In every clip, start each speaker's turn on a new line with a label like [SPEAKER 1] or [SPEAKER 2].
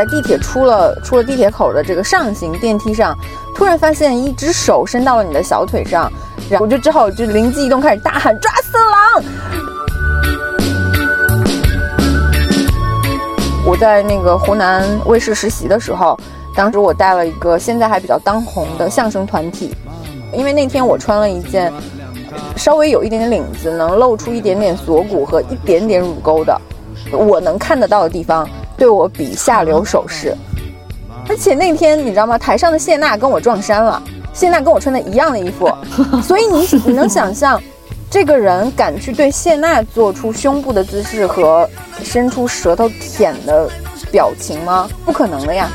[SPEAKER 1] 在地铁出了出了地铁口的这个上行电梯上，突然发现一只手伸到了你的小腿上，然后我就只好就灵机一动，开始大喊抓色狼。我在那个湖南卫视实习的时候，当时我带了一个现在还比较当红的相声团体，因为那天我穿了一件稍微有一点点领子，能露出一点点锁骨和一点点乳沟的，我能看得到的地方，对我比下流手势。而且那天你知道吗？台上的谢娜跟我撞衫了，谢娜跟我穿的一样的衣服，所以你你能想象，这个人敢去对谢娜做出胸部的姿势和伸出舌头舔的表情吗？不可能的呀！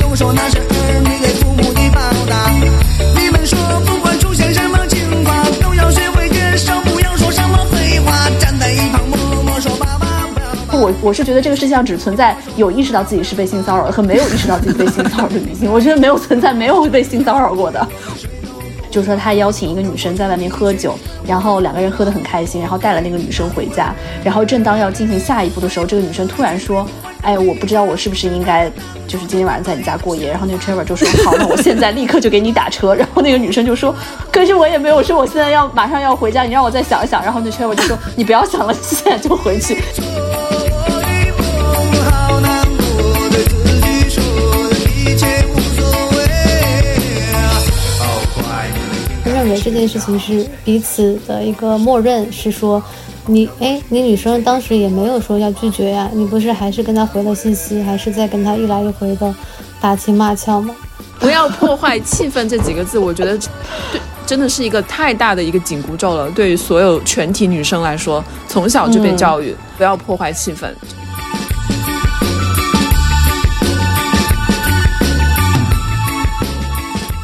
[SPEAKER 1] 都说那是儿女给父母的报答。
[SPEAKER 2] 我我是觉得这个世界上只存在有意识到自己是被性骚扰和没有意识到自己被性骚扰的女性，我觉得没有存在没有被性骚扰过的。就是说他邀请一个女生在外面喝酒，然后两个人喝得很开心，然后带了那个女生回家，然后正当要进行下一步的时候，这个女生突然说：“哎，我不知道我是不是应该就是今天晚上在你家过夜。”然后那个 Trevor 就说：“好，那我现在立刻就给你打车。” 然后那个女生就说：“可是我也没有说我现在要马上要回家，你让我再想一想。”然后那 Trevor 就说：“你不要想了，现在就回去。”
[SPEAKER 3] 这件事情是彼此的一个默认，是说，你哎，你女生当时也没有说要拒绝呀，你不是还是跟他回了信息，还是在跟他一来一回的打情骂俏吗？
[SPEAKER 4] 不要破坏气氛这几个字，我觉得对，真的是一个太大的一个紧箍咒了。对于所有全体女生来说，从小就被教育不要破坏气氛。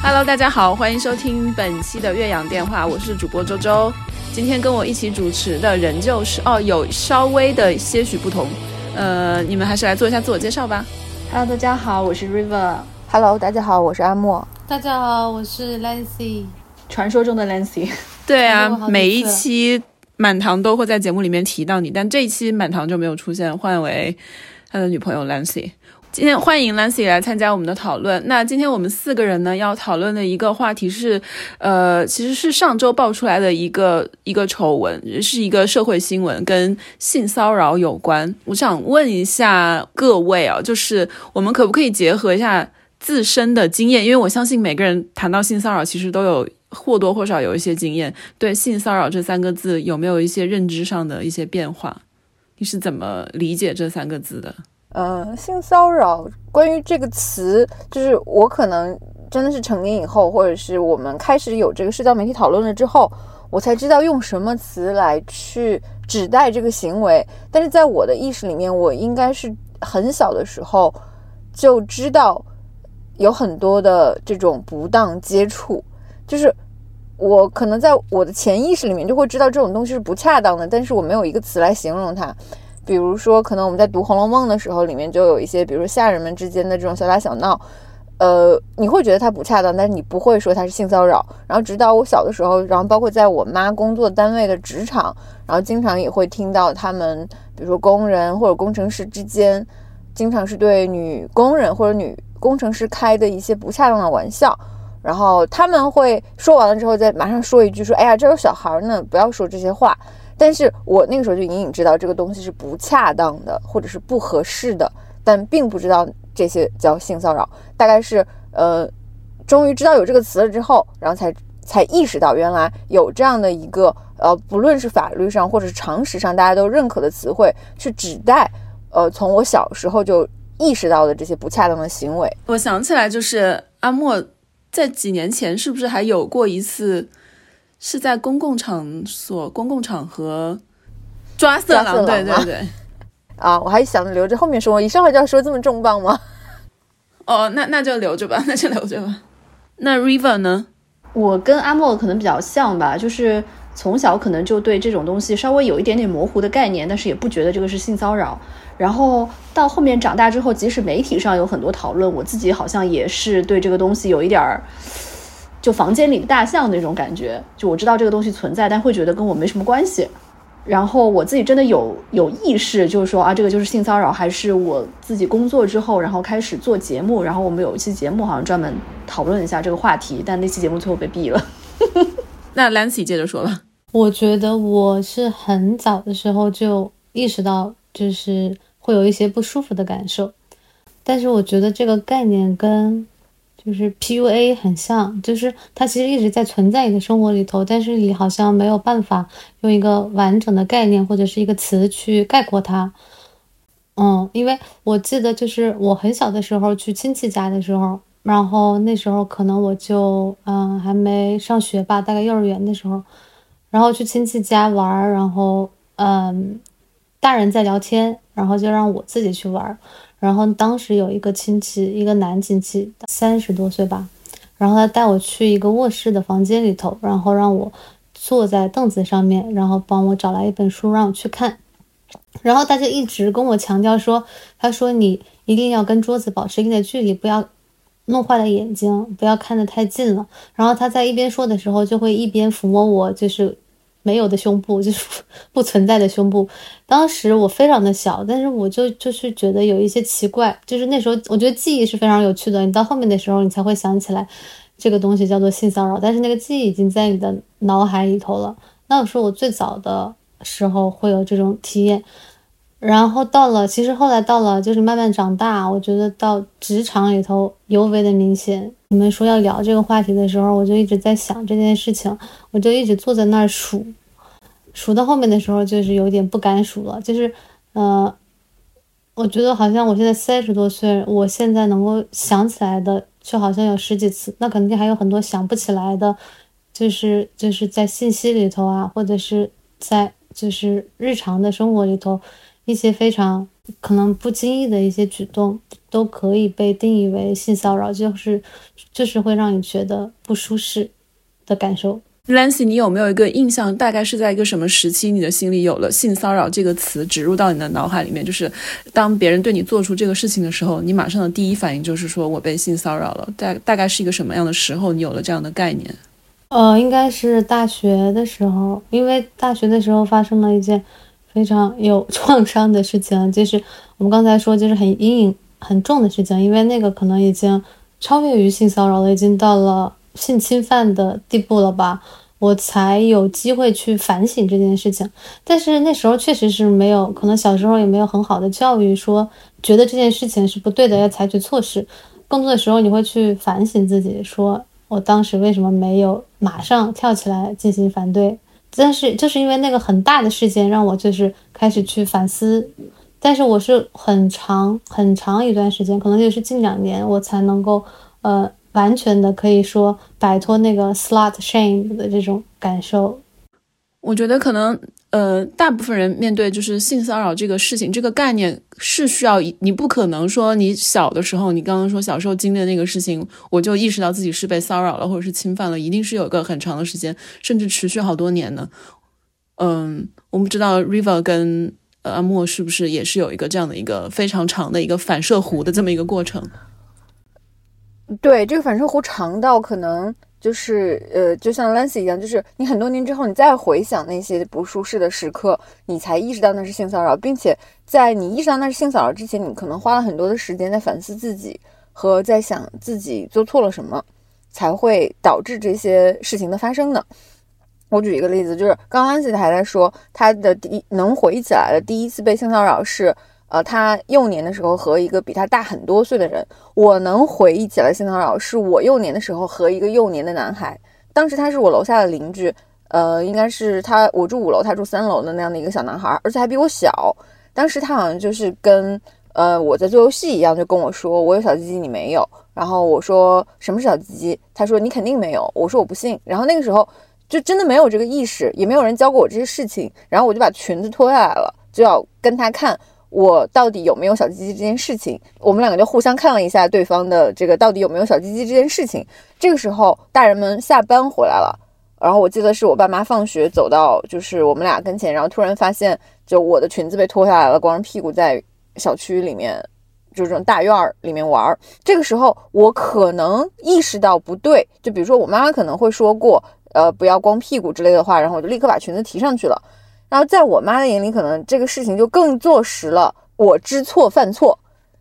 [SPEAKER 4] Hello，大家好，欢迎收听本期的岳阳电话，我是主播周周。今天跟我一起主持的人就是哦，有稍微的些许不同。呃，你们还是来做一下自我介绍吧。
[SPEAKER 2] Hello，大家好，我是 River。
[SPEAKER 1] Hello，大家好，我是阿莫。
[SPEAKER 3] 大家好，我是 Lancy，
[SPEAKER 2] 传说中的 Lancy。
[SPEAKER 4] 对啊每一期满堂都会在节目里面提到你，但这一期满堂就没有出现，换为他的女朋友 Lancy。今天欢迎 Lancy 来参加我们的讨论。那今天我们四个人呢要讨论的一个话题是，呃，其实是上周爆出来的一个一个丑闻，是一个社会新闻，跟性骚扰有关。我想问一下各位啊，就是我们可不可以结合一下自身的经验？因为我相信每个人谈到性骚扰，其实都有或多或少有一些经验。对性骚扰这三个字有没有一些认知上的一些变化？你是怎么理解这三个字的？
[SPEAKER 1] 呃，性骚扰关于这个词，就是我可能真的是成年以后，或者是我们开始有这个社交媒体讨论了之后，我才知道用什么词来去指代这个行为。但是在我的意识里面，我应该是很小的时候就知道有很多的这种不当接触，就是我可能在我的潜意识里面就会知道这种东西是不恰当的，但是我没有一个词来形容它。比如说，可能我们在读《红楼梦》的时候，里面就有一些，比如说下人们之间的这种小打小闹，呃，你会觉得它不恰当，但是你不会说它是性骚扰。然后直到我小的时候，然后包括在我妈工作单位的职场，然后经常也会听到他们，比如说工人或者工程师之间，经常是对女工人或者女工程师开的一些不恰当的玩笑。然后他们会说完了之后，再马上说一句说：“哎呀，这有小孩呢，不要说这些话。”但是我那个时候就隐隐知道这个东西是不恰当的，或者是不合适的，但并不知道这些叫性骚扰。大概是呃，终于知道有这个词了之后，然后才才意识到原来有这样的一个呃，不论是法律上或者是常识上大家都认可的词汇，去指代呃从我小时候就意识到的这些不恰当的行为。
[SPEAKER 4] 我想起来，就是阿莫在几年前是不是还有过一次，是在公共场所、公共场合抓色狼？
[SPEAKER 1] 色狼
[SPEAKER 4] 对对对。
[SPEAKER 1] 啊，我还想着留着后面说，一上来就要说这么重磅吗？
[SPEAKER 4] 哦，那那就留着吧，那就留着吧。那 River 呢？
[SPEAKER 2] 我跟阿莫可能比较像吧，就是从小可能就对这种东西稍微有一点点模糊的概念，但是也不觉得这个是性骚扰。然后到后面长大之后，即使媒体上有很多讨论，我自己好像也是对这个东西有一点儿，就房间里的大象那种感觉。就我知道这个东西存在，但会觉得跟我没什么关系。然后我自己真的有有意识，就是说啊，这个就是性骚扰，还是我自己工作之后，然后开始做节目，然后我们有一期节目好像专门讨论一下这个话题，但那期节目最后被毙了。
[SPEAKER 4] 那 Lancy 接着说吧。
[SPEAKER 3] 我觉得我是很早的时候就意识到，就是会有一些不舒服的感受，但是我觉得这个概念跟。就是 PUA 很像，就是它其实一直在存在你的生活里头，但是你好像没有办法用一个完整的概念或者是一个词去概括它。嗯，因为我记得就是我很小的时候去亲戚家的时候，然后那时候可能我就嗯还没上学吧，大概幼儿园的时候，然后去亲戚家玩，然后嗯大人在聊天，然后就让我自己去玩。然后当时有一个亲戚，一个男亲戚，三十多岁吧，然后他带我去一个卧室的房间里头，然后让我坐在凳子上面，然后帮我找来一本书让我去看。然后他就一直跟我强调说，他说你一定要跟桌子保持一定的距离，不要弄坏了眼睛，不要看得太近了。然后他在一边说的时候，就会一边抚摸我，就是。没有的胸部就是 不存在的胸部。当时我非常的小，但是我就就是觉得有一些奇怪。就是那时候我觉得记忆是非常有趣的。你到后面的时候，你才会想起来这个东西叫做性骚扰，但是那个记忆已经在你的脑海里头了。那我说我最早的时候会有这种体验，然后到了其实后来到了就是慢慢长大，我觉得到职场里头尤为的明显。你们说要聊这个话题的时候，我就一直在想这件事情，我就一直坐在那儿数，数到后面的时候就是有点不敢数了，就是，呃，我觉得好像我现在三十多岁，我现在能够想起来的就好像有十几次，那肯定还有很多想不起来的，就是就是在信息里头啊，或者是在就是日常的生活里头一些非常。可能不经意的一些举动都可以被定义为性骚扰，就是就是会让你觉得不舒适的感受。
[SPEAKER 4] Lancy，你有没有一个印象？大概是在一个什么时期，你的心里有了“性骚扰”这个词植入到你的脑海里面？就是当别人对你做出这个事情的时候，你马上的第一反应就是说我被性骚扰了。大大概是一个什么样的时候，你有了这样的概念？
[SPEAKER 3] 呃，应该是大学的时候，因为大学的时候发生了一件。非常有 创伤的事情，就是我们刚才说，就是很阴影很重的事情，因为那个可能已经超越于性骚扰了，已经到了性侵犯的地步了吧，我才有机会去反省这件事情。但是那时候确实是没有，可能小时候也没有很好的教育，说觉得这件事情是不对的，要采取措施。更多的时候你会去反省自己，说我当时为什么没有马上跳起来进行反对。但是就是因为那个很大的事件，让我就是开始去反思。但是我是很长很长一段时间，可能就是近两年，我才能够呃完全的可以说摆脱那个 slut shame 的这种感受。
[SPEAKER 4] 我觉得可能。呃，大部分人面对就是性骚扰这个事情，这个概念是需要你不可能说你小的时候，你刚刚说小时候经历的那个事情，我就意识到自己是被骚扰了或者是侵犯了，一定是有一个很长的时间，甚至持续好多年的。嗯，我们知道 River 跟呃阿莫是不是也是有一个这样的一个非常长的一个反射弧的这么一个过程？
[SPEAKER 1] 对，这个反射弧长到可能。就是呃，就像 Lancy 一样，就是你很多年之后，你再回想那些不舒适的时刻，你才意识到那是性骚扰，并且在你意识到那是性骚扰之前，你可能花了很多的时间在反思自己和在想自己做错了什么，才会导致这些事情的发生呢。我举一个例子，就是刚刚 Lancy 还在说，他的第一能回忆起来的第一次被性骚扰是。呃，他幼年的时候和一个比他大很多岁的人，我能回忆起来性骚扰是我幼年的时候和一个幼年的男孩，当时他是我楼下的邻居，呃，应该是他我住五楼，他住三楼的那样的一个小男孩，而且还比我小。当时他好像就是跟呃我在做游戏一样，就跟我说我有小鸡鸡你没有，然后我说什么是小鸡鸡，他说你肯定没有，我说我不信。然后那个时候就真的没有这个意识，也没有人教过我这些事情，然后我就把裙子脱下来了，就要跟他看。我到底有没有小鸡鸡这件事情？我们两个就互相看了一下对方的这个到底有没有小鸡鸡这件事情。这个时候，大人们下班回来了，然后我记得是我爸妈放学走到就是我们俩跟前，然后突然发现就我的裙子被脱下来了，光着屁股在小区里面，就这种大院儿里面玩。这个时候，我可能意识到不对，就比如说我妈妈可能会说过，呃，不要光屁股之类的话，然后我就立刻把裙子提上去了。然后在我妈的眼里，可能这个事情就更坐实了我知错犯错，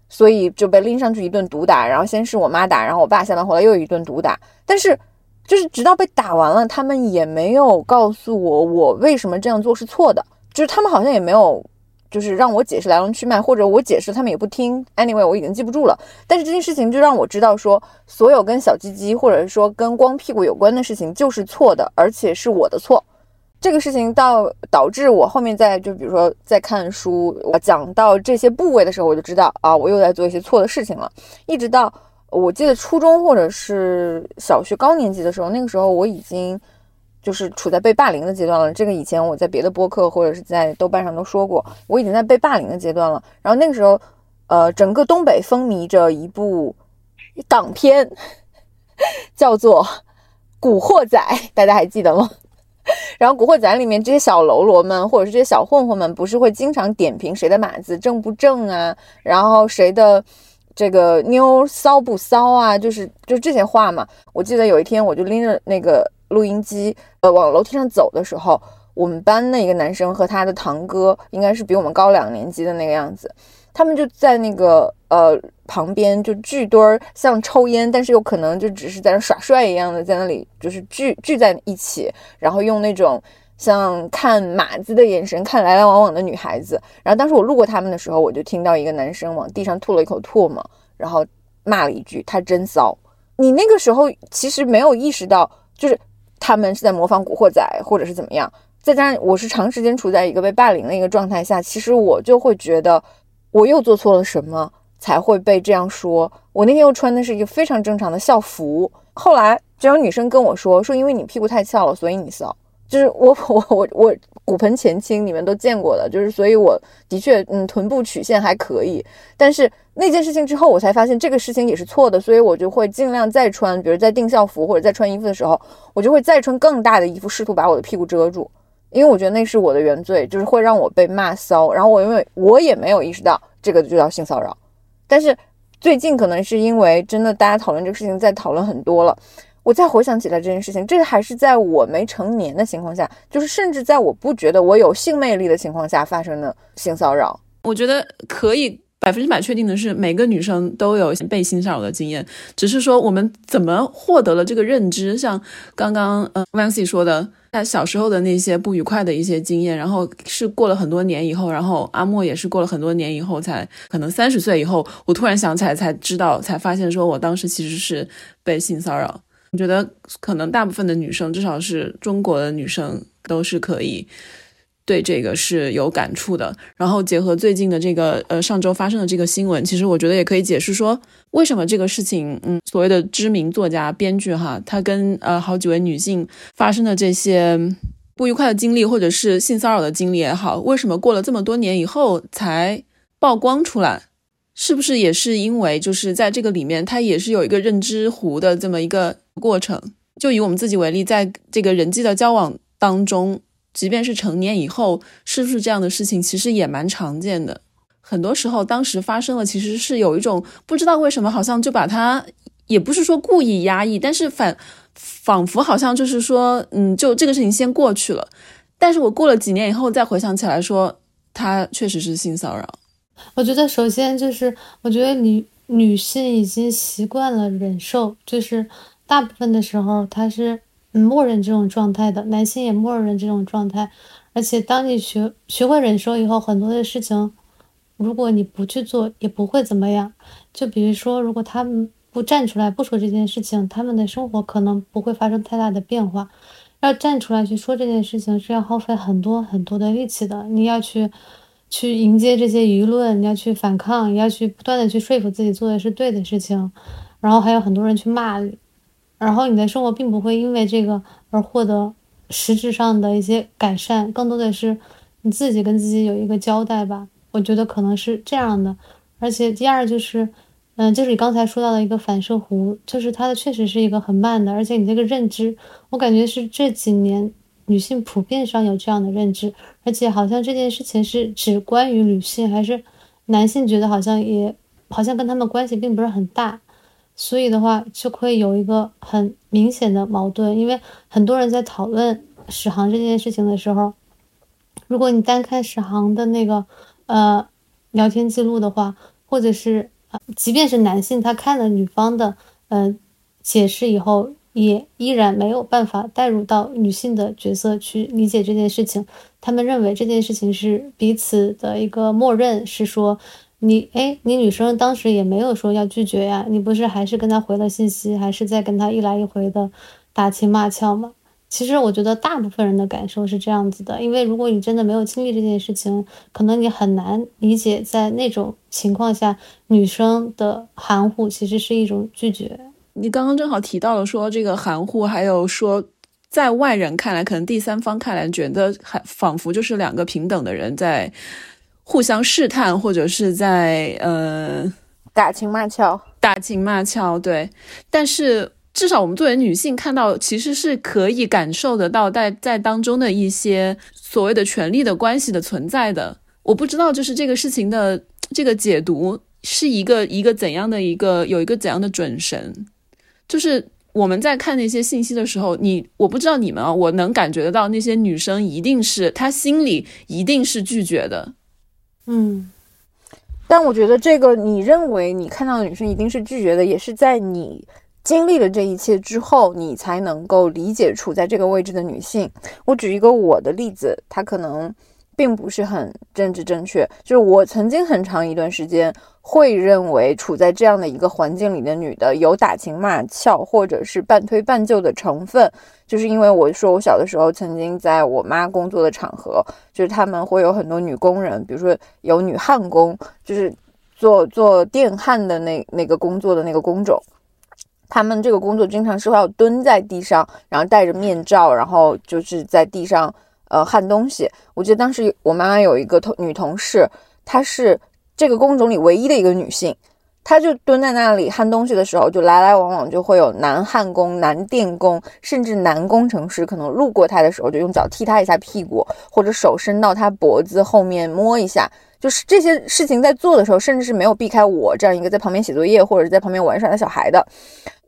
[SPEAKER 1] 所以就被拎上去一顿毒打。然后先是我妈打，然后我爸下班回来又一顿毒打。但是就是直到被打完了，他们也没有告诉我我为什么这样做是错的，就是他们好像也没有。就是让我解释来龙去脉，或者我解释他们也不听。Anyway，我已经记不住了。但是这件事情就让我知道，说所有跟小鸡鸡或者说跟光屁股有关的事情就是错的，而且是我的错。这个事情到导致我后面在就比如说在看书，我讲到这些部位的时候，我就知道啊，我又在做一些错的事情了。一直到我记得初中或者是小学高年级的时候，那个时候我已经。就是处在被霸凌的阶段了。这个以前我在别的播客或者是在豆瓣上都说过，我已经在被霸凌的阶段了。然后那个时候，呃，整个东北风靡着一部港片，叫做《古惑仔》，大家还记得吗？然后《古惑仔》里面这些小喽啰们或者是这些小混混们，不是会经常点评谁的码子正不正啊？然后谁的这个妞骚不骚啊？就是就这些话嘛。我记得有一天，我就拎着那个。录音机，呃，往楼梯上走的时候，我们班的一个男生和他的堂哥，应该是比我们高两年级的那个样子，他们就在那个呃旁边就聚堆儿，像抽烟，但是有可能就只是在那耍帅一样的，在那里就是聚聚在一起，然后用那种像看马子的眼神看来来往往的女孩子。然后当时我路过他们的时候，我就听到一个男生往地上吐了一口唾沫，然后骂了一句：“他真骚。”你那个时候其实没有意识到，就是。他们是在模仿古惑仔，或者是怎么样？再加上我是长时间处在一个被霸凌的一个状态下，其实我就会觉得我又做错了什么才会被这样说。我那天又穿的是一个非常正常的校服，后来就有女生跟我说说，因为你屁股太翘了，所以你骚。就是我 我我我骨盆前倾，你们都见过的，就是所以我的确嗯臀部曲线还可以，但是那件事情之后，我才发现这个事情也是错的，所以我就会尽量再穿，比如在订校服或者在穿衣服的时候，我就会再穿更大的衣服，试图把我的屁股遮住，因为我觉得那是我的原罪，就是会让我被骂骚，然后我因为我也没有意识到这个就叫性骚扰，但是最近可能是因为真的大家讨论这个事情在讨论很多了。我再回想起来这件事情，这个还是在我没成年的情况下，就是甚至在我不觉得我有性魅力的情况下发生的性骚扰。
[SPEAKER 4] 我觉得可以百分之百确定的是，每个女生都有被性骚扰的经验，只是说我们怎么获得了这个认知。像刚刚呃 v a n c y 说的，他小时候的那些不愉快的一些经验，然后是过了很多年以后，然后阿莫也是过了很多年以后才可能三十岁以后，我突然想起来才知道，才发现说我当时其实是被性骚扰。我觉得可能大部分的女生，至少是中国的女生，都是可以对这个是有感触的。然后结合最近的这个呃上周发生的这个新闻，其实我觉得也可以解释说，为什么这个事情，嗯，所谓的知名作家、编剧哈，他跟呃好几位女性发生的这些不愉快的经历，或者是性骚扰的经历也好，为什么过了这么多年以后才曝光出来？是不是也是因为就是在这个里面，它也是有一个认知糊的这么一个过程？就以我们自己为例，在这个人际的交往当中，即便是成年以后，是不是这样的事情其实也蛮常见的？很多时候当时发生了，其实是有一种不知道为什么，好像就把它也不是说故意压抑，但是反仿佛好像就是说，嗯，就这个事情先过去了。但是我过了几年以后再回想起来，说他确实是性骚扰。
[SPEAKER 3] 我觉得首先就是，我觉得女女性已经习惯了忍受，就是大部分的时候她是默认这种状态的，男性也默认这种状态。而且当你学学会忍受以后，很多的事情，如果你不去做，也不会怎么样。就比如说，如果他们不站出来不说这件事情，他们的生活可能不会发生太大的变化。要站出来去说这件事情，是要耗费很多很多的力气的。你要去。去迎接这些舆论，你要去反抗，你要去不断的去说服自己做的是对的事情，然后还有很多人去骂，然后你的生活并不会因为这个而获得实质上的一些改善，更多的是你自己跟自己有一个交代吧。我觉得可能是这样的，而且第二就是，嗯，就是你刚才说到的一个反射弧，就是它的确实是一个很慢的，而且你这个认知，我感觉是这几年。女性普遍上有这样的认知，而且好像这件事情是只关于女性，还是男性觉得好像也好像跟他们关系并不是很大，所以的话就会有一个很明显的矛盾。因为很多人在讨论史航这件事情的时候，如果你单看史航的那个呃聊天记录的话，或者是，即便是男性，他看了女方的呃解释以后，也依然没有办法带入到女性的角色去理解这件事情。他们认为这件事情是彼此的一个默认，是说你哎，你女生当时也没有说要拒绝呀，你不是还是跟他回了信息，还是在跟他一来一回的打情骂俏吗？其实我觉得大部分人的感受是这样子的，因为如果你真的没有经历这件事情，可能你很难理解，在那种情况下，女生的含糊其实是一种拒绝。
[SPEAKER 4] 你刚刚正好提到了说这个含糊，还有说。在外人看来，可能第三方看来觉得还仿佛就是两个平等的人在互相试探，或者是在呃
[SPEAKER 1] 打情骂俏，
[SPEAKER 4] 打情骂俏。对，但是至少我们作为女性看到，其实是可以感受得到在在当中的一些所谓的权力的关系的存在的。我不知道，就是这个事情的这个解读是一个一个怎样的一个有一个怎样的准绳，就是。我们在看那些信息的时候，你我不知道你们啊，我能感觉得到那些女生一定是她心里一定是拒绝的，
[SPEAKER 3] 嗯，
[SPEAKER 1] 但我觉得这个你认为你看到的女生一定是拒绝的，也是在你经历了这一切之后，你才能够理解处在这个位置的女性。我举一个我的例子，她可能。并不是很政治正确，就是我曾经很长一段时间会认为处在这样的一个环境里的女的有打情骂俏或者是半推半就的成分，就是因为我说我小的时候曾经在我妈工作的场合，就是他们会有很多女工人，比如说有女焊工，就是做做电焊的那那个工作的那个工种，他们这个工作经常是要蹲在地上，然后戴着面罩，然后就是在地上。呃，焊东西。我记得当时我妈妈有一个同女同事，她是这个工种里唯一的一个女性，她就蹲在那里焊东西的时候，就来来往往就会有男焊工、男电工，甚至男工程师，可能路过她的时候就用脚踢她一下屁股，或者手伸到她脖子后面摸一下。就是这些事情在做的时候，甚至是没有避开我这样一个在旁边写作业或者在旁边玩耍的小孩的。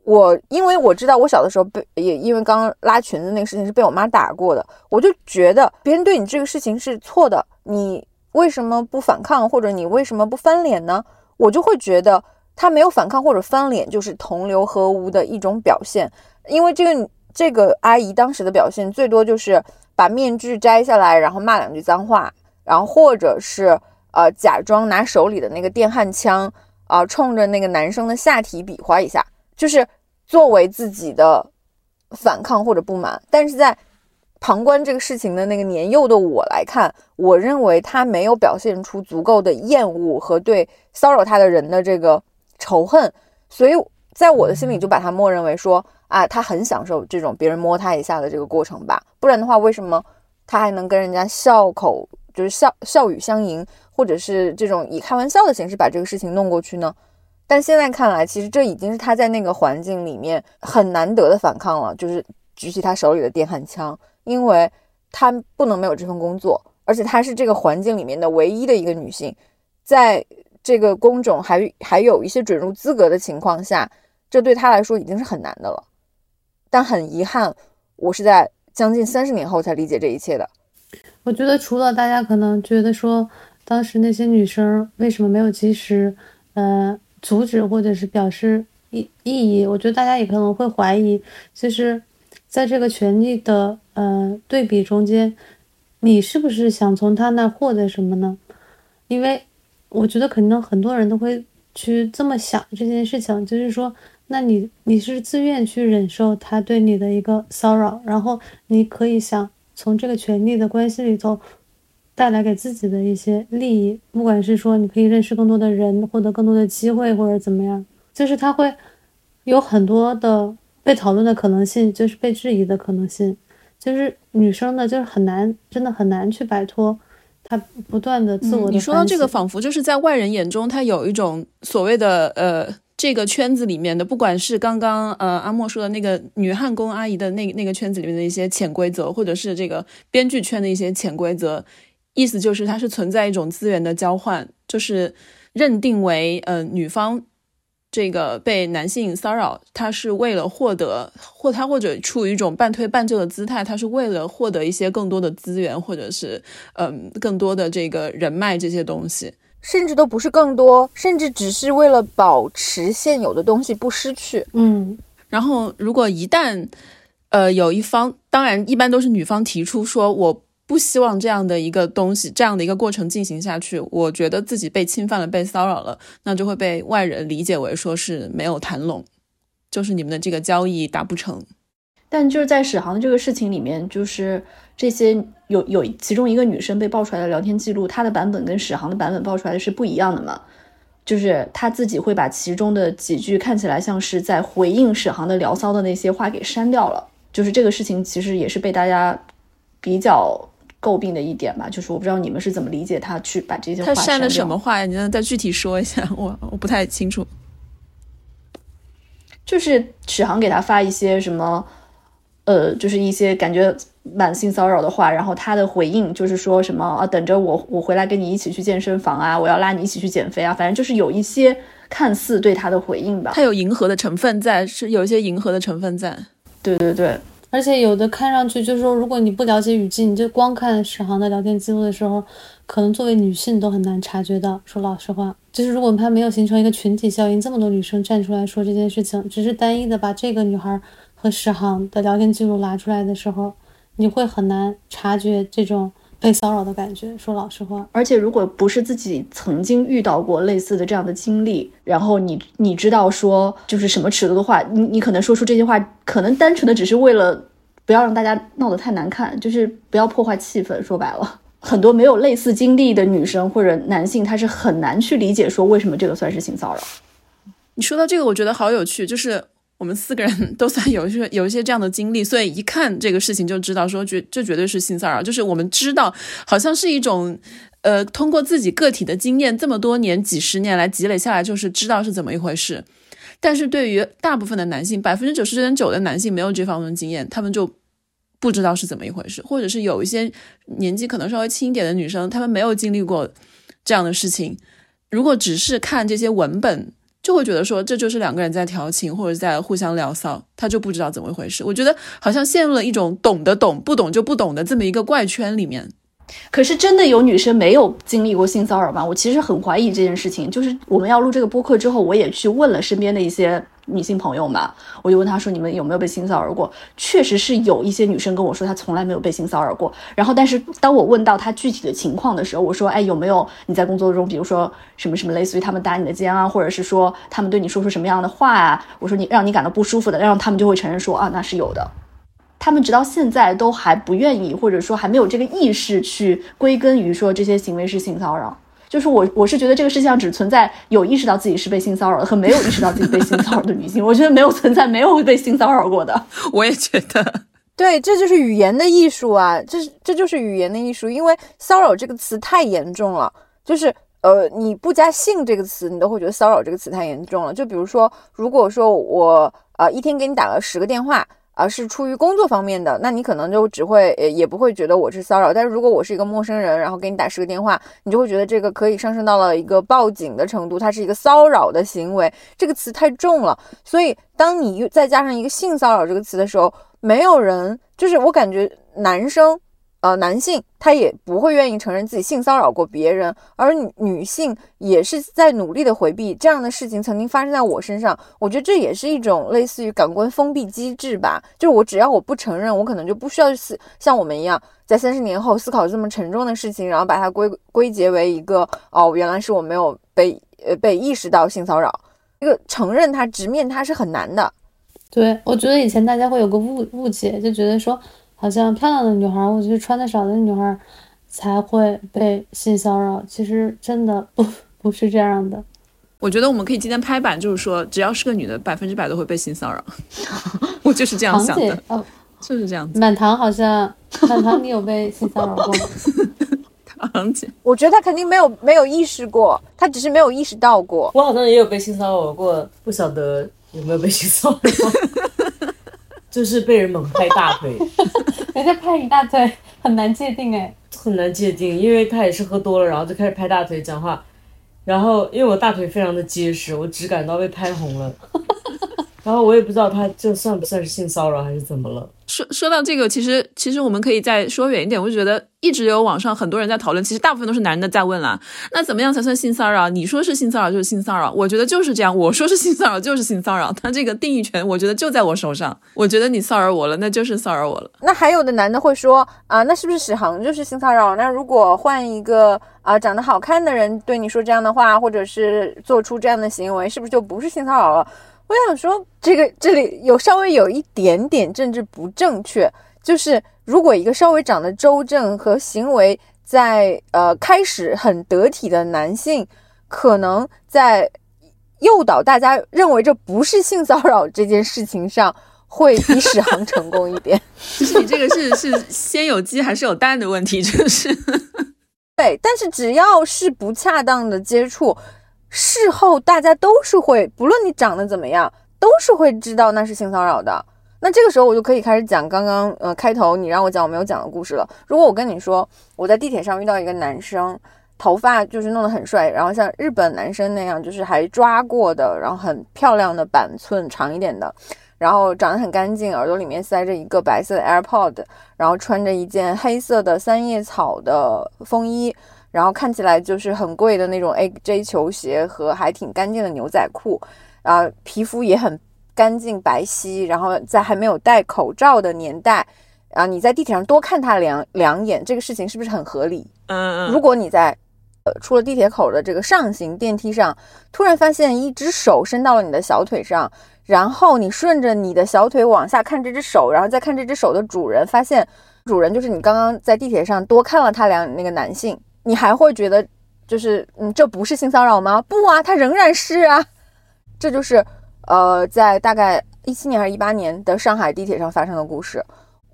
[SPEAKER 1] 我因为我知道我小的时候被也因为刚刚拉裙子那个事情是被我妈打过的，我就觉得别人对你这个事情是错的，你为什么不反抗或者你为什么不翻脸呢？我就会觉得他没有反抗或者翻脸就是同流合污的一种表现。因为这个这个阿姨当时的表现最多就是把面具摘下来，然后骂两句脏话，然后或者是呃假装拿手里的那个电焊枪啊冲着那个男生的下体比划一下，就是。作为自己的反抗或者不满，但是在旁观这个事情的那个年幼的我来看，我认为他没有表现出足够的厌恶和对骚扰他的人的这个仇恨，所以在我的心里就把他默认为说啊，他很享受这种别人摸他一下的这个过程吧，不然的话，为什么他还能跟人家笑口就是笑笑语相迎，或者是这种以开玩笑的形式把这个事情弄过去呢？但现在看来，其实这已经是他在那个环境里面很难得的反抗了，就是举起他手里的电焊枪，因为他不能没有这份工作，而且她是这个环境里面的唯一的一个女性，在这个工种还还有一些准入资格的情况下，这对他来说已经是很难的了。但很遗憾，我是在将近三十年后才理解这一切的。
[SPEAKER 3] 我觉得，除了大家可能觉得说，当时那些女生为什么没有及时，嗯。阻止或者是表示意意义，我觉得大家也可能会怀疑，其实，在这个权利的呃对比中间，你是不是想从他那获得什么呢？因为我觉得可能很多人都会去这么想这件事情，就是说，那你你是自愿去忍受他对你的一个骚扰，然后你可以想从这个权利的关系里头。带来给自己的一些利益，不管是说你可以认识更多的人，获得更多的机会，或者怎么样，就是他会有很多的被讨论的可能性，就是被质疑的可能性，就是女生呢，就是很难，真的很难去摆脱她不断的自我的。
[SPEAKER 4] 你说到这个，仿佛就是在外人眼中，他有一种所谓的呃，这个圈子里面的，不管是刚刚呃阿莫说的那个女焊工阿姨的那那个圈子里面的一些潜规则，或者是这个编剧圈的一些潜规则。意思就是，它是存在一种资源的交换，就是认定为，呃，女方，这个被男性骚扰，他是为了获得，或他或者处于一种半推半就的姿态，他是为了获得一些更多的资源，或者是嗯更多的这个人脉这些东西，
[SPEAKER 1] 甚至都不是更多，甚至只是为了保持现有的东西不失去。
[SPEAKER 3] 嗯，
[SPEAKER 4] 然后如果一旦呃有一方，当然一般都是女方提出说我。不希望这样的一个东西，这样的一个过程进行下去。我觉得自己被侵犯了，被骚扰了，那就会被外人理解为说是没有谈拢，就是你们的这个交易达不成。
[SPEAKER 2] 但就是在史航的这个事情里面，就是这些有有其中一个女生被爆出来的聊天记录，她的版本跟史航的版本爆出来的是不一样的嘛？就是她自己会把其中的几句看起来像是在回应史航的聊骚的那些话给删掉了。就是这个事情其实也是被大家比较。诟病的一点吧，就是我不知道你们是怎么理解他去把这些话
[SPEAKER 4] 他删了什么话呀？你能再具体说一下？我我不太清楚。
[SPEAKER 2] 就是史航给他发一些什么，呃，就是一些感觉蛮性骚扰的话，然后他的回应就是说什么啊，等着我我回来跟你一起去健身房啊，我要拉你一起去减肥啊，反正就是有一些看似对他的回应吧。
[SPEAKER 4] 他有迎合的成分在，是有一些迎合的成分在。
[SPEAKER 2] 对对对。
[SPEAKER 3] 而且有的看上去就是说，如果你不了解语境，你就光看史航的聊天记录的时候，可能作为女性都很难察觉到。说老实话，就是如果他没有形成一个群体效应，这么多女生站出来说这件事情，只是单一的把这个女孩和史航的聊天记录拿出来的时候，你会很难察觉这种。被骚扰的感觉，说老实话。
[SPEAKER 2] 而且，如果不是自己曾经遇到过类似的这样的经历，然后你你知道说就是什么尺度的话，你你可能说出这些话，可能单纯的只是为了不要让大家闹得太难看，就是不要破坏气氛。说白了，很多没有类似经历的女生或者男性，他是很难去理解说为什么这个算是性骚扰。
[SPEAKER 4] 你说到这个，我觉得好有趣，就是。我们四个人都算有一些有一些这样的经历，所以一看这个事情就知道，说绝这绝对是性骚扰。就是我们知道，好像是一种，呃，通过自己个体的经验，这么多年、几十年来积累下来，就是知道是怎么一回事。但是对于大部分的男性，百分之九十点九的男性没有这方面经验，他们就不知道是怎么一回事，或者是有一些年纪可能稍微轻一点的女生，她们没有经历过这样的事情，如果只是看这些文本。就会觉得说这就是两个人在调情或者在互相聊骚，他就不知道怎么回事。我觉得好像陷入了一种懂得懂不懂就不懂的这么一个怪圈里面。
[SPEAKER 2] 可是真的有女生没有经历过性骚扰吗？我其实很怀疑这件事情。就是我们要录这个播客之后，我也去问了身边的一些。女性朋友嘛，我就问她说：“你们有没有被性骚扰过？”确实是有一些女生跟我说，她从来没有被性骚扰过。然后，但是当我问到她具体的情况的时候，我说：“哎，有没有你在工作中，比如说什么什么，类似于他们打你的肩啊，或者是说他们对你说出什么样的话啊？”我说：“你让你感到不舒服的，让他们就会承认说啊，那是有的。”他们直到现在都还不愿意，或者说还没有这个意识去归根于说这些行为是性骚扰。就是我，我是觉得这个世界上只存在有意识到自己是被性骚扰的和没有意识到自己被性骚扰的女性。我觉得没有存在没有被性骚扰过的。
[SPEAKER 4] 我也觉得，
[SPEAKER 1] 对，这就是语言的艺术啊！这这就是语言的艺术，因为骚扰这个词太严重了。就是呃，你不加性这个词，你都会觉得骚扰这个词太严重了。就比如说，如果说我呃一天给你打了十个电话。而是出于工作方面的，那你可能就只会呃也不会觉得我是骚扰。但是如果我是一个陌生人，然后给你打十个电话，你就会觉得这个可以上升到了一个报警的程度，它是一个骚扰的行为，这个词太重了。所以当你再加上一个性骚扰这个词的时候，没有人就是我感觉男生。呃，男性他也不会愿意承认自己性骚扰过别人，而女性也是在努力的回避这样的事情曾经发生在我身上。我觉得这也是一种类似于感官封闭机制吧，就是我只要我不承认，我可能就不需要思像我们一样，在三十年后思考这么沉重的事情，然后把它归归结为一个哦，原来是我没有被呃被意识到性骚扰，这个承认它直面它是很难的。
[SPEAKER 3] 对，我觉得以前大家会有个误误解，就觉得说。好像漂亮的女孩，或者是穿的少的女孩，才会被性骚扰。其实真的不 不是这样的。
[SPEAKER 4] 我觉得我们可以今天拍板，就是说，只要是个女的，百分之百都会被性骚扰。我就是这样想的，哦，就是这样子。
[SPEAKER 3] 满堂好像，满堂你有被性骚扰过吗？
[SPEAKER 4] 堂姐，
[SPEAKER 1] 我觉得他肯定没有没有意识过，他只是没有意识到过。
[SPEAKER 5] 我好像也有被性骚扰过，不晓得有没有被性骚扰。就是被人猛拍大腿，
[SPEAKER 3] 人家拍你大腿很难界定哎，
[SPEAKER 5] 很难界定，因为他也是喝多了，然后就开始拍大腿讲话。然后因为我大腿非常的结实，我只感到被拍红了。然后我也不知道他这算不算是性骚扰还是怎么了。
[SPEAKER 4] 说说到这个，其实其实我们可以再说远一点，我就觉得一直有网上很多人在讨论，其实大部分都是男的在问啦。那怎么样才算性骚扰？你说是性骚扰就是性骚扰，我觉得就是这样。我说是性骚扰就是性骚扰，他这个定义权我觉得就在我手上。我觉得你骚扰我了，那就是骚扰我了。
[SPEAKER 1] 那还有的男的会说啊，那是不是史航就是性骚扰？那如果换一个啊长得好看的人对你说这样的话，或者是做出这样的行为，是不是就不是性骚扰了？我想说，这个这里有稍微有一点点政治不正确。就是如果一个稍微长得周正和行为在呃开始很得体的男性，可能在诱导大家认为这不是性骚扰这件事情上，会比史航成功一点。
[SPEAKER 4] 就 是你这个是是先有鸡还是有蛋的问题，就是。
[SPEAKER 1] 对，但是只要是不恰当的接触，事后大家都是会，不论你长得怎么样，都是会知道那是性骚扰的。那这个时候我就可以开始讲刚刚呃开头你让我讲我没有讲的故事了。如果我跟你说我在地铁上遇到一个男生，头发就是弄得很帅，然后像日本男生那样就是还抓过的，然后很漂亮的板寸长一点的，然后长得很干净，耳朵里面塞着一个白色的 AirPod，然后穿着一件黑色的三叶草的风衣，然后看起来就是很贵的那种 AJ 球鞋和还挺干净的牛仔裤，啊，皮肤也很。干净白皙，然后在还没有戴口罩的年代，啊，你在地铁上多看他两两眼，这个事情是不是很合理？
[SPEAKER 4] 嗯
[SPEAKER 1] 嗯。如果你在呃出了地铁口的这个上行电梯上，突然发现一只手伸到了你的小腿上，然后你顺着你的小腿往下看这只手，然后再看这只手的主人，发现主人就是你刚刚在地铁上多看了他两那个男性，你还会觉得就是嗯，这不是性骚扰吗？不啊，他仍然是啊，这就是。呃，在大概一七年还是一八年的上海地铁上发生的故事，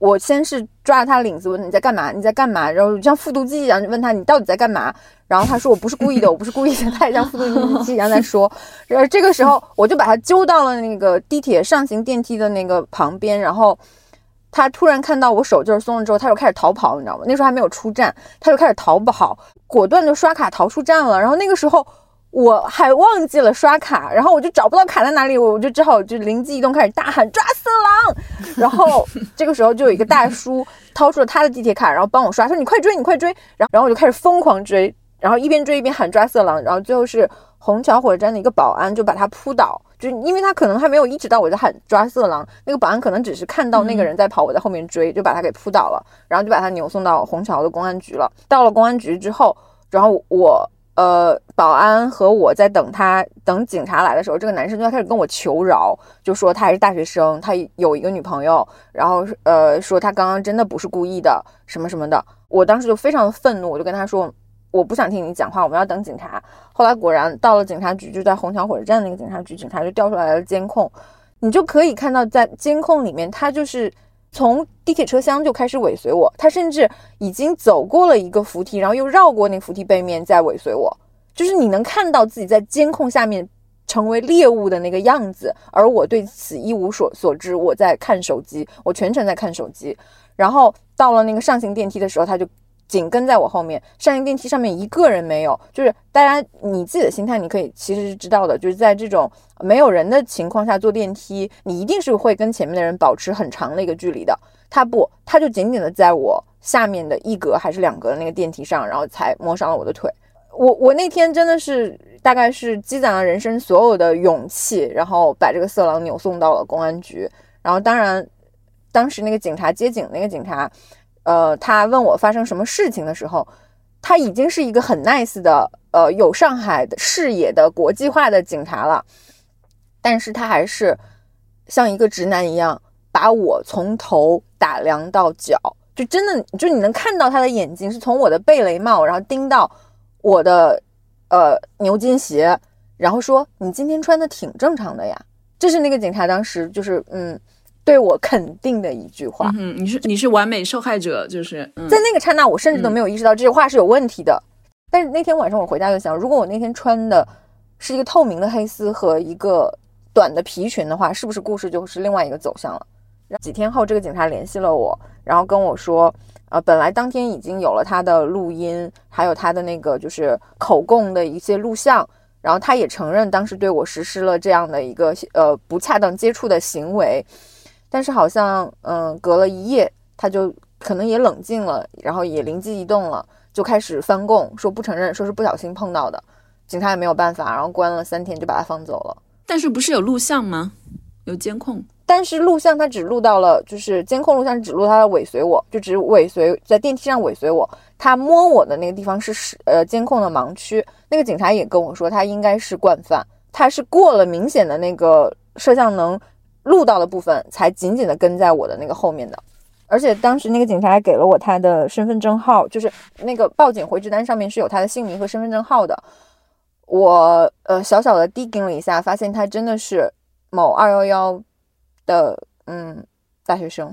[SPEAKER 1] 我先是抓着他领子问你在干嘛，你在干嘛，然后像复读机一样问他你到底在干嘛，然后他说我不是故意的，我不是故意的，他也像复读机一样在说，然后这个时候我就把他揪到了那个地铁上行电梯的那个旁边，然后他突然看到我手劲松了之后，他就开始逃跑，你知道吗？那时候还没有出站，他就开始逃跑，果断就刷卡逃出站了，然后那个时候。我还忘记了刷卡，然后我就找不到卡在哪里，我就只好就灵机一动开始大喊抓色狼，然后这个时候就有一个大叔掏出了他的地铁卡，然后帮我刷，说你快追你快追，然后然后我就开始疯狂追，然后一边追一边喊抓色狼，然后最后是虹桥火车站的一个保安就把他扑倒，就因为他可能还没有意识到我在喊抓色狼，那个保安可能只是看到那个人在跑，我在后面追，就把他给扑倒了，然后就把他扭送到虹桥的公安局了。到了公安局之后，然后我。呃，保安和我在等他，等警察来的时候，这个男生就开始跟我求饶，就说他还是大学生，他有一个女朋友，然后呃说他刚刚真的不是故意的，什么什么的。我当时就非常的愤怒，我就跟他说，我不想听你讲话，我们要等警察。后来果然到了警察局，就在虹桥火车站那个警察局，警察就调出来了监控，你就可以看到在监控里面，他就是。从地铁车厢就开始尾随我，他甚至已经走过了一个扶梯，然后又绕过那扶梯背面再尾随我。就是你能看到自己在监控下面成为猎物的那个样子，而我对此一无所所知。我在看手机，我全程在看手机。然后到了那个上行电梯的时候，他就。紧跟在我后面，上行电梯上面一个人没有，就是大家你自己的心态，你可以其实是知道的，就是在这种没有人的情况下坐电梯，你一定是会跟前面的人保持很长的一个距离的。他不，他就紧紧的在我下面的一格还是两格的那个电梯上，然后才摸上了我的腿。我我那天真的是大概是积攒了人生所有的勇气，然后把这个色狼扭送到了公安局。然后当然，当时那个警察接警那个警察。呃，他问我发生什么事情的时候，他已经是一个很 nice 的，呃，有上海的视野的国际化的警察了，但是他还是像一个直男一样，把我从头打量到脚，就真的，就你能看到他的眼睛是从我的贝雷帽，然后盯到我的呃牛津鞋，然后说你今天穿的挺正常的呀，这是那个警察当时就是嗯。对我肯定的一句话，
[SPEAKER 4] 嗯，你是你是完美受害者，就是
[SPEAKER 1] 在那个刹那，我甚至都没有意识到这句话是有问题的。但是那天晚上我回家就想，如果我那天穿的是一个透明的黑丝和一个短的皮裙的话，是不是故事就是另外一个走向了？几天后，这个警察联系了我，然后跟我说，呃，本来当天已经有了他的录音，还有他的那个就是口供的一些录像，然后他也承认当时对我实施了这样的一个呃不恰当接触的行为，但是好像嗯隔了一夜，他就可能也冷静了，然后也灵机一动了，就开始翻供，说不承认，说是不小心碰到的，警察也没有办法，然后关了三天就把他放走了。
[SPEAKER 4] 但是不是有录像吗？有监控，
[SPEAKER 1] 但是录像他只录到了，就是监控录像只录他尾随我，就只尾随在电梯上尾随我。他摸我的那个地方是是呃监控的盲区。那个警察也跟我说，他应该是惯犯，他是过了明显的那个摄像能录到的部分，才紧紧的跟在我的那个后面的。而且当时那个警察还给了我他的身份证号，就是那个报警回执单上面是有他的姓名和身份证号的。我呃小小的 digging 了一下，发现他真的是。某二幺幺的嗯大学生，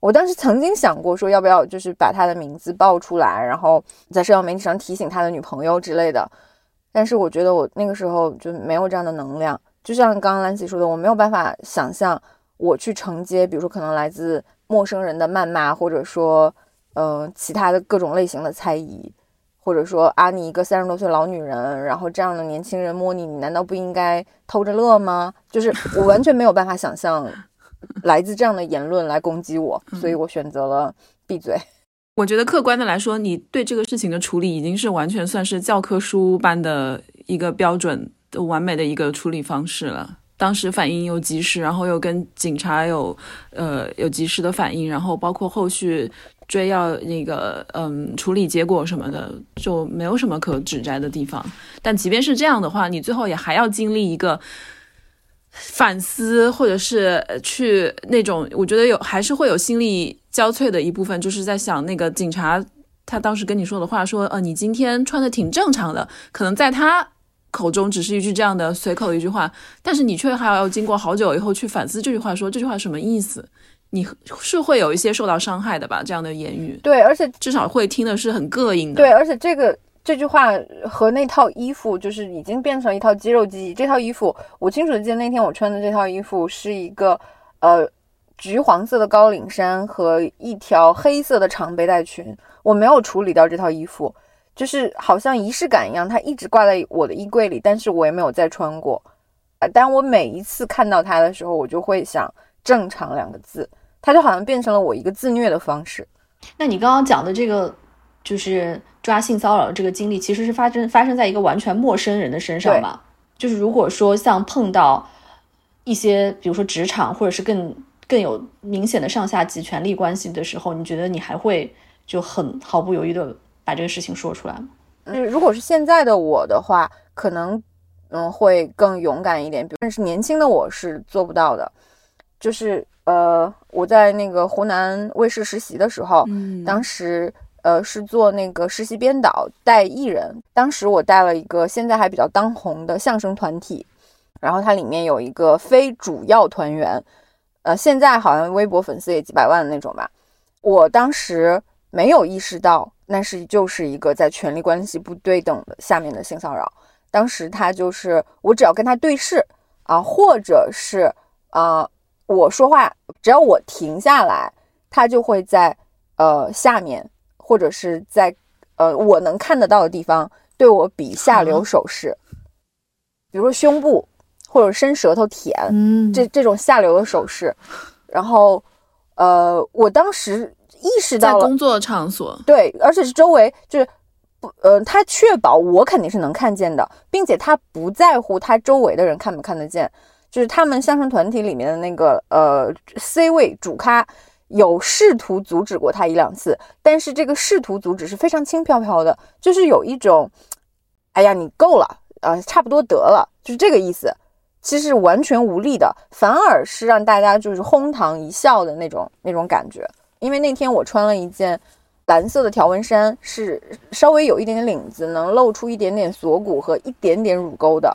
[SPEAKER 1] 我当时曾经想过说要不要就是把他的名字报出来，然后在社交媒体上提醒他的女朋友之类的，但是我觉得我那个时候就没有这样的能量，就像刚刚兰奇说的，我没有办法想象我去承接，比如说可能来自陌生人的谩骂，或者说呃其他的各种类型的猜疑。或者说啊，你一个三十多岁老女人，然后这样的年轻人摸你，你难道不应该偷着乐吗？就是 我完全没有办法想象来自这样的言论来攻击我，所以我选择了闭嘴。
[SPEAKER 4] 我觉得客观的来说，你对这个事情的处理已经是完全算是教科书般的一个标准、都完美的一个处理方式了。当时反应又及时，然后又跟警察有呃有及时的反应，然后包括后续。追要那个嗯处理结果什么的，就没有什么可指摘的地方。但即便是这样的话，你最后也还要经历一个反思，或者是去那种，我觉得有还是会有心力交瘁的一部分，就是在想那个警察他当时跟你说的话，说呃你今天穿的挺正常的，可能在他口中只是一句这样的随口的一句话，但是你却还要经过好久以后去反思这句话，说这句话什么意思。你是会有一些受到伤害的吧？这样的言语，
[SPEAKER 1] 对，而且
[SPEAKER 4] 至少会听的是很膈应的。
[SPEAKER 1] 对，而且这个这句话和那套衣服，就是已经变成一套肌肉记忆。这套衣服，我清楚的记得那天我穿的这套衣服是一个呃橘黄色的高领衫和一条黑色的长背带裙。我没有处理掉这套衣服，就是好像仪式感一样，它一直挂在我的衣柜里，但是我也没有再穿过。啊，但我每一次看到它的时候，我就会想“正常”两个字。它就好像变成了我一个自虐的方式。
[SPEAKER 2] 那你刚刚讲的这个，就是抓性骚扰的这个经历，其实是发生发生在一个完全陌生人的身上吧？就是如果说像碰到一些，比如说职场，或者是更更有明显的上下级权力关系的时候，你觉得你还会就很毫不犹豫的把这个事情说出来吗？
[SPEAKER 1] 嗯，如果是现在的我的话，可能嗯会更勇敢一点。但是年轻的我是做不到的，就是。呃，我在那个湖南卫视实习的时候，嗯，当时呃是做那个实习编导带艺人，当时我带了一个现在还比较当红的相声团体，然后它里面有一个非主要团员，呃，现在好像微博粉丝也几百万的那种吧。我当时没有意识到那是就是一个在权力关系不对等的下面的性骚扰，当时他就是我只要跟他对视啊，或者是啊。我说话，只要我停下来，他就会在呃下面或者是在呃我能看得到的地方对我比下流手势，比如说胸部或者伸舌头舔，这这种下流的手势。然后呃，我当时意识到了
[SPEAKER 4] 工作场所
[SPEAKER 1] 对，而且是周围就是不呃，他确保我肯定是能看见的，并且他不在乎他周围的人看不看得见。就是他们相声团体里面的那个呃 C 位主咖，有试图阻止过他一两次，但是这个试图阻止是非常轻飘飘的，就是有一种，哎呀你够了呃，差不多得了，就是这个意思，其实完全无力的，反而是让大家就是哄堂一笑的那种那种感觉。因为那天我穿了一件蓝色的条纹衫，是稍微有一点点领子，能露出一点点锁骨和一点点乳沟的。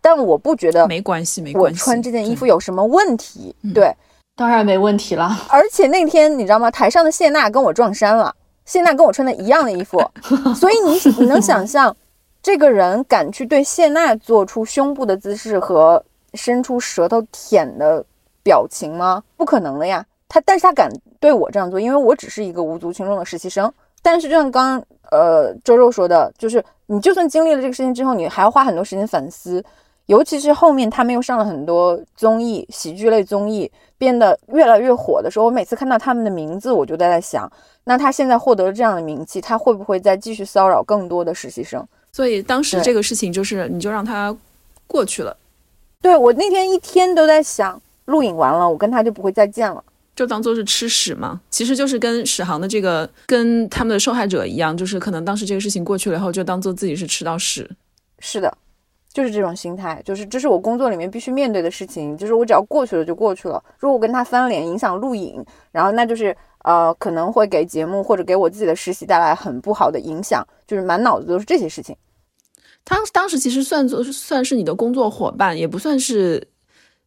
[SPEAKER 1] 但我不觉得
[SPEAKER 4] 没关系，没关
[SPEAKER 1] 系。我穿这件衣服有什么问题？对，
[SPEAKER 2] 当然没问题了。
[SPEAKER 1] 而且那天你知道吗？台上的谢娜跟我撞衫了。谢娜跟我穿的一样的衣服，所以你你能想象，这个人敢去对谢娜做出胸部的姿势和伸出舌头舔的表情吗？不可能的呀。他，但是他敢对我这样做，因为我只是一个无足轻重的实习生。但是就像刚刚呃周周说的，就是你就算经历了这个事情之后，你还要花很多时间反思。尤其是后面他们又上了很多综艺、喜剧类综艺，变得越来越火的时候，我每次看到他们的名字，我就在在想，那他现在获得了这样的名气，他会不会再继续骚扰更多的实习生？
[SPEAKER 4] 所以当时这个事情就是，你就让他过去了。
[SPEAKER 1] 对我那天一天都在想，录影完了，我跟他就不会再见了，
[SPEAKER 4] 就当做是吃屎嘛。其实就是跟史航的这个，跟他们的受害者一样，就是可能当时这个事情过去了以后，就当做自己是吃到屎。
[SPEAKER 1] 是的。就是这种心态，就是这是我工作里面必须面对的事情，就是我只要过去了就过去了。如果我跟他翻脸，影响录影，然后那就是呃可能会给节目或者给我自己的实习带来很不好的影响，就是满脑子都是这些事情。
[SPEAKER 4] 他当时其实算作算是你的工作伙伴，也不算是，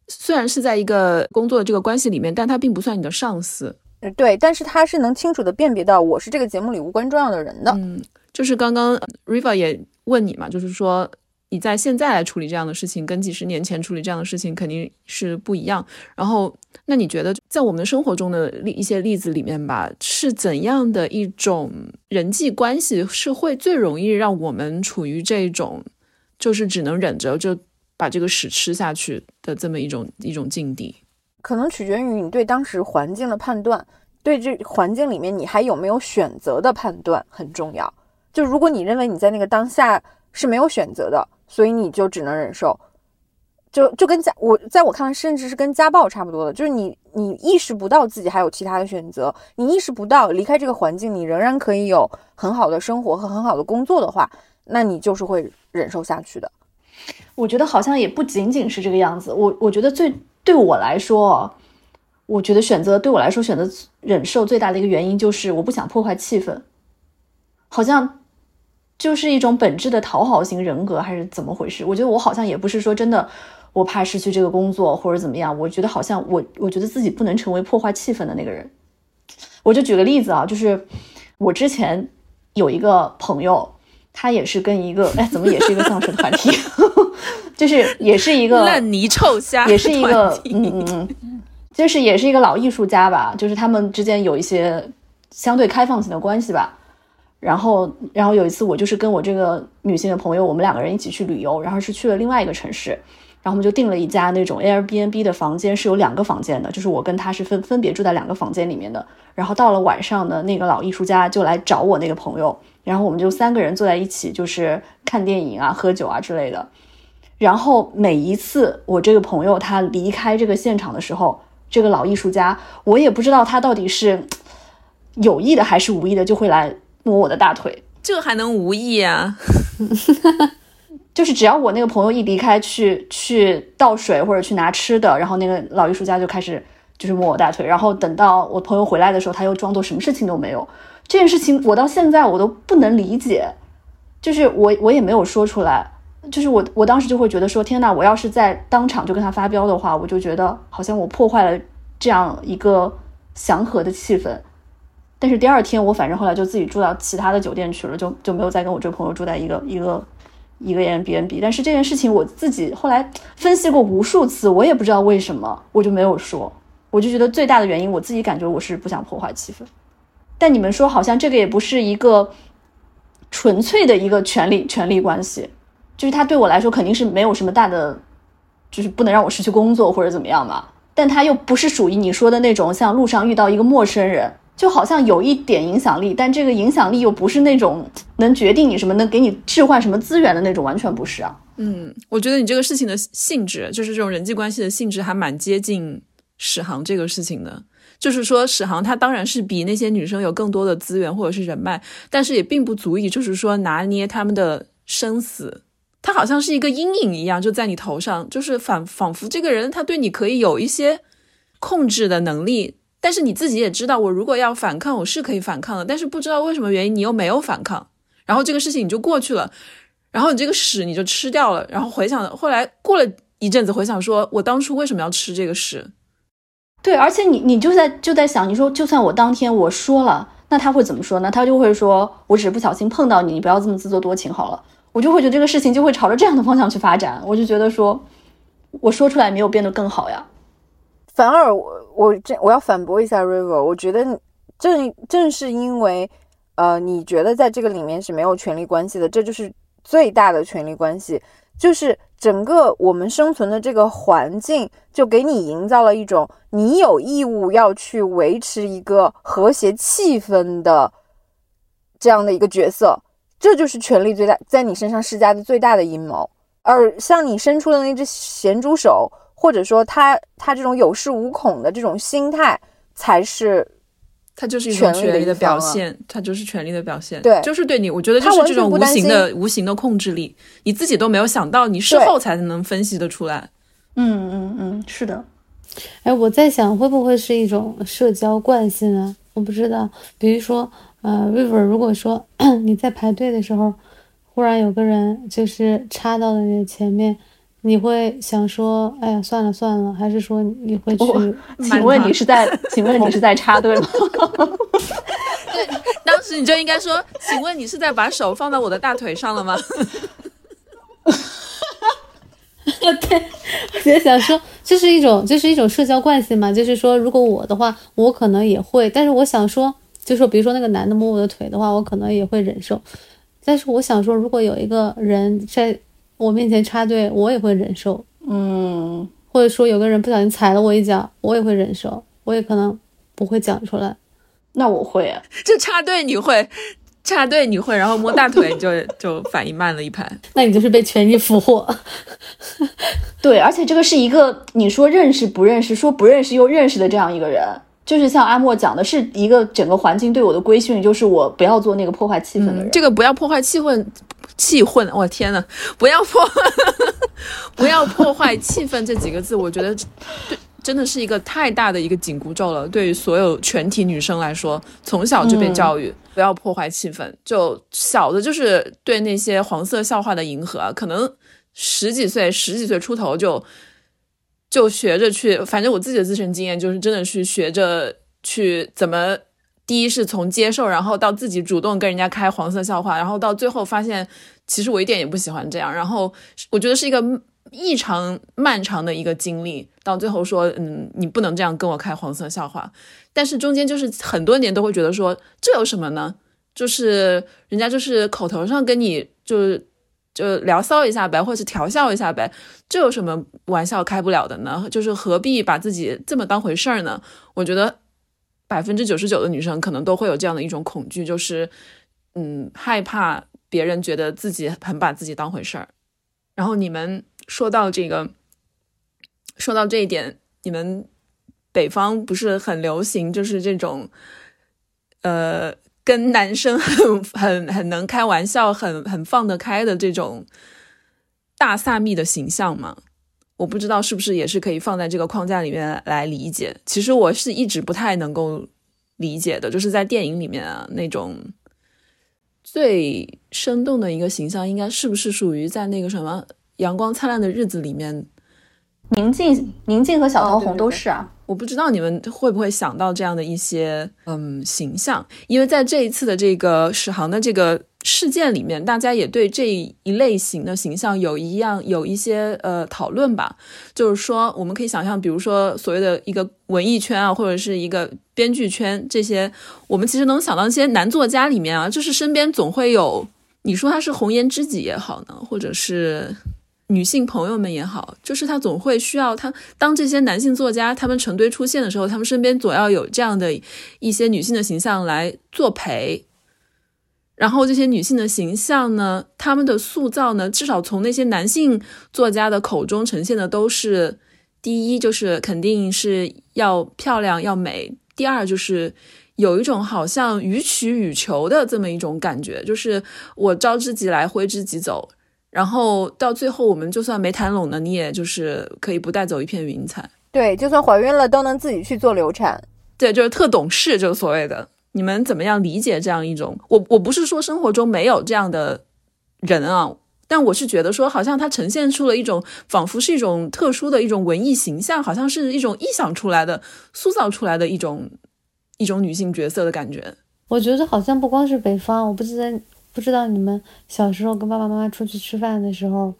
[SPEAKER 4] 虽然是在一个工作的这个关系里面，但他并不算你的上司。
[SPEAKER 1] 嗯，对，但是他是能清楚的辨别到我是这个节目里无关重要的人的。
[SPEAKER 4] 嗯，就是刚刚 Riva 也问你嘛，就是说。你在现在来处理这样的事情，跟几十年前处理这样的事情肯定是不一样。然后，那你觉得在我们的生活中的例一些例子里面吧，是怎样的一种人际关系是会最容易让我们处于这种就是只能忍着就把这个屎吃下去的这么一种一种境地？
[SPEAKER 1] 可能取决于你对当时环境的判断，对这环境里面你还有没有选择的判断很重要。就如果你认为你在那个当下是没有选择的。所以你就只能忍受，就就跟家我在我看来，甚至是跟家暴差不多的，就是你你意识不到自己还有其他的选择，你意识不到离开这个环境，你仍然可以有很好的生活和很好的工作的话，那你就是会忍受下去的。
[SPEAKER 2] 我觉得好像也不仅仅是这个样子，我我觉得最对我来说，我觉得选择对我来说选择忍受最大的一个原因就是我不想破坏气氛，好像。就是一种本质的讨好型人格，还是怎么回事？我觉得我好像也不是说真的，我怕失去这个工作或者怎么样。我觉得好像我，我觉得自己不能成为破坏气氛的那个人。我就举个例子啊，就是我之前有一个朋友，他也是跟一个，哎，怎么也是一个相声团体，就是也是一个
[SPEAKER 4] 烂泥臭虾，
[SPEAKER 2] 也是一个，嗯嗯嗯，就是也是一个老艺术家吧，就是他们之间有一些相对开放性的关系吧。然后，然后有一次，我就是跟我这个女性的朋友，我们两个人一起去旅游，然后是去了另外一个城市，然后我们就订了一家那种 Airbnb 的房间，是有两个房间的，就是我跟他是分分别住在两个房间里面的。然后到了晚上呢，那个老艺术家就来找我那个朋友，然后我们就三个人坐在一起，就是看电影啊、喝酒啊之类的。然后每一次我这个朋友他离开这个现场的时候，这个老艺术家，我也不知道他到底是有意的还是无意的，就会来。摸我的大腿，
[SPEAKER 4] 这还能无意啊？
[SPEAKER 2] 就是只要我那个朋友一离开去去倒水或者去拿吃的，然后那个老艺术家就开始就是摸我大腿，然后等到我朋友回来的时候，他又装作什么事情都没有。这件事情我到现在我都不能理解，就是我我也没有说出来，就是我我当时就会觉得说天呐，我要是在当场就跟他发飙的话，我就觉得好像我破坏了这样一个祥和的气氛。但是第二天我反正后来就自己住到其他的酒店去了，就就没有再跟我这个朋友住在一个一个一个 M B N B。但是这件事情我自己后来分析过无数次，我也不知道为什么，我就没有说。我就觉得最大的原因，我自己感觉我是不想破坏气氛。但你们说好像这个也不是一个纯粹的一个权利权利关系，就是他对我来说肯定是没有什么大的，就是不能让我失去工作或者怎么样嘛。但他又不是属于你说的那种，像路上遇到一个陌生人。就好像有一点影响力，但这个影响力又不是那种能决定你什么、能给你置换什么资源的那种，完全不是啊。
[SPEAKER 4] 嗯，我觉得你这个事情的性质，就是这种人际关系的性质，还蛮接近史航这个事情的。就是说，史航他当然是比那些女生有更多的资源或者是人脉，但是也并不足以，就是说拿捏他们的生死。他好像是一个阴影一样，就在你头上，就是仿仿佛这个人他对你可以有一些控制的能力。但是你自己也知道，我如果要反抗，我是可以反抗的。但是不知道为什么原因，你又没有反抗，然后这个事情你就过去了，然后你这个屎你就吃掉了。然后回想，后来过了一阵子，回想说我当初为什么要吃这个屎？
[SPEAKER 2] 对，而且你你就在就在想，你说就算我当天我说了，那他会怎么说呢？他就会说我只是不小心碰到你，你不要这么自作多情好了。我就会觉得这个事情就会朝着这样的方向去发展。我就觉得说，我说出来没有变得更好呀，
[SPEAKER 1] 反而我。我这我要反驳一下 River，我觉得正正是因为，呃，你觉得在这个里面是没有权利关系的，这就是最大的权利关系，就是整个我们生存的这个环境就给你营造了一种你有义务要去维持一个和谐气氛的这样的一个角色，这就是权力最大在你身上施加的最大的阴谋。而像你伸出的那只咸猪手，或者说他他这种有恃无恐的这种心态，才是
[SPEAKER 4] 他就是一种
[SPEAKER 1] 权力的
[SPEAKER 4] 表现，他就是权力的表现。
[SPEAKER 1] 对
[SPEAKER 4] 就是对你，我觉得就
[SPEAKER 1] 他
[SPEAKER 4] 是这种无形的、无形的控制力，你自己都没有想到，你事后才能分析得出来。
[SPEAKER 2] 嗯嗯嗯，是的，
[SPEAKER 3] 哎，我在想会不会是一种社交惯性啊？我不知道。比如说，呃，River，如果说 你在排队的时候，忽然有个人就是插到了你的前面，你会想说，哎呀，算了算了，还是说你会去？
[SPEAKER 2] 我请问你是在？请问你是在插队吗？
[SPEAKER 4] 对当时你就应该说：“请问你是在把手放到我的大腿上了吗
[SPEAKER 3] 对，我在想说，这是一种，这是一种社交惯性嘛？就是说，如果我的话，我可能也会，但是我想说，就说比如说那个男的摸我的腿的话，我可能也会忍受。但是我想说，如果有一个人在我面前插队，我也会忍受。
[SPEAKER 2] 嗯，
[SPEAKER 3] 或者说有个人不小心踩了我一脚，我也会忍受，我也可能不会讲出来。
[SPEAKER 2] 那我会啊。？”
[SPEAKER 4] 这插队你会，插队你会，然后摸大腿你就 就反应慢了一拍。
[SPEAKER 3] 那你就是被权力俘获。
[SPEAKER 2] 对，而且这个是一个你说认识不认识，说不认识又认识的这样一个人，就是像阿莫讲的，是一个整个环境对我的规训，就是我不要做那个破坏气氛的人。
[SPEAKER 4] 嗯，这个不要破坏气氛，气氛，我天呐，不要破，不要破坏气氛这几个字，我觉得对，真的是一个太大的一个紧箍咒了。对于所有全体女生来说，从小就被教育、不要破坏气氛，就小的就是对那些黄色笑话的迎合啊，可能十几岁、十几岁出头就就学着去，反正我自己的自身经验就是真的去学着去怎么。第一是从接受，然后到自己主动跟人家开黄色笑话，然后到最后发现，其实我一点也不喜欢这样。然后我觉得是一个异常漫长的一个经历，到最后说，嗯，你不能这样跟我开黄色笑话。但是中间就是很多年都会觉得说，这有什么呢？就是人家就是口头上跟你就是就聊骚一下呗，或者是调笑一下呗，这有什么玩笑开不了的呢？就是何必把自己这么当回事儿呢？我觉得百分之九十九的女生可能都会有这样的一种恐惧，就是嗯，害怕别人觉得自己很把自己当回事儿。然后你们说到这个，说到这一点，你们北方不是很流行，就是这种呃，跟男生很很很能开玩笑、很很放得开的这种大萨密的形象嘛？我不知道是不是也是可以放在这个框架里面来理解。其实我是一直不太能够理解的，就是在电影里面啊那种最生动的一个形象，应该是不是属于在那个什么《阳光灿烂的日子》里面？
[SPEAKER 2] 宁静、宁静和小桃红
[SPEAKER 1] 哦对对对
[SPEAKER 2] 都是啊。
[SPEAKER 4] 我不知道你们会不会想到这样的一些嗯形象，因为在这一次的这个史航的这个事件里面，大家也对这一类型的形象有一样有一些呃讨论吧。就是说，我们可以想象，比如说所谓的一个文艺圈啊，或者是一个编剧圈这些，我们其实能想到一些男作家里面啊，就是身边总会有你说他是红颜知己也好呢，或者是。女性朋友们也好，就是他总会需要他。当这些男性作家他们成堆出现的时候，他们身边总要有这样的一些女性的形象来作陪。然后这些女性的形象呢，他们的塑造呢，至少从那些男性作家的口中呈现的都是：第一就是肯定是要漂亮要美；第二就是有一种好像予取予求的这么一种感觉，就是我招之即来，挥之即走。然后到最后，我们就算没谈拢呢，你也就是可以不带走一片云彩。
[SPEAKER 1] 对，就算怀孕了都能自己去做流产。
[SPEAKER 4] 对，就是特懂事，就是所谓的。你们怎么样理解这样一种？我我不是说生活中没有这样的人啊，但我是觉得说，好像它呈现出了一种仿佛是一种特殊的一种文艺形象，好像是一种臆想出来的、塑造出来的一种一种女性角色的感觉。
[SPEAKER 3] 我觉得好像不光是北方，我不知道不知道你们小时候跟爸爸妈妈出去吃饭的时候，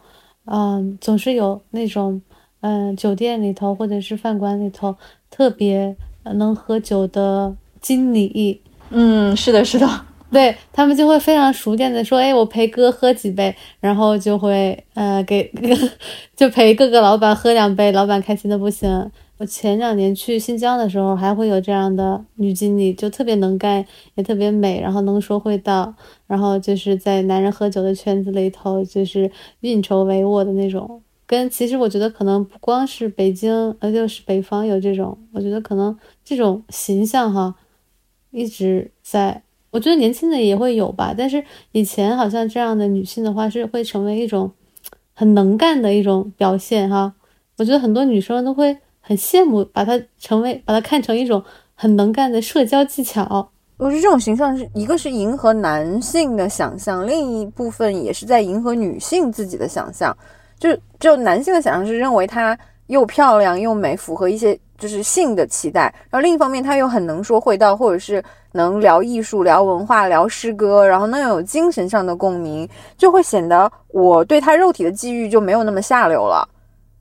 [SPEAKER 3] 嗯，总是有那种嗯、酒店里头或者是饭馆里头特别呃能喝酒的经理，
[SPEAKER 2] 嗯，是的，是的，
[SPEAKER 3] 对他们就会非常熟练的说，哎，我陪哥喝几杯，然后就会呃给 就陪各个老板喝两杯，老板开心的不行。我前两年去新疆的时候，还会有这样的女经理，就特别能干，也特别美，然后能说会道，然后就是在男人喝酒的圈子里头，就是运筹帷幄的那种。跟其实我觉得可能不光是北京，呃，就是北方有这种，我觉得可能这种形象哈，一直在。我觉得年轻的也会有吧，但是以前好像这样的女性的话是会成为一种很能干的一种表现哈。我觉得很多女生都会很羡慕，把它成为把它看成一种很能干的社交技巧。
[SPEAKER 1] 我觉得这种形象是一个是迎合男性的想象，另一部分也是在迎合女性自己的想象。就就男性的想象是认为她又漂亮又美，符合一些就是性的期待。然后另一方面，她又很能说会道，或者是能聊艺术、聊文化、聊诗歌，然后能有精神上的共鸣，就会显得我对她肉体的觊觎就没有那么下流了。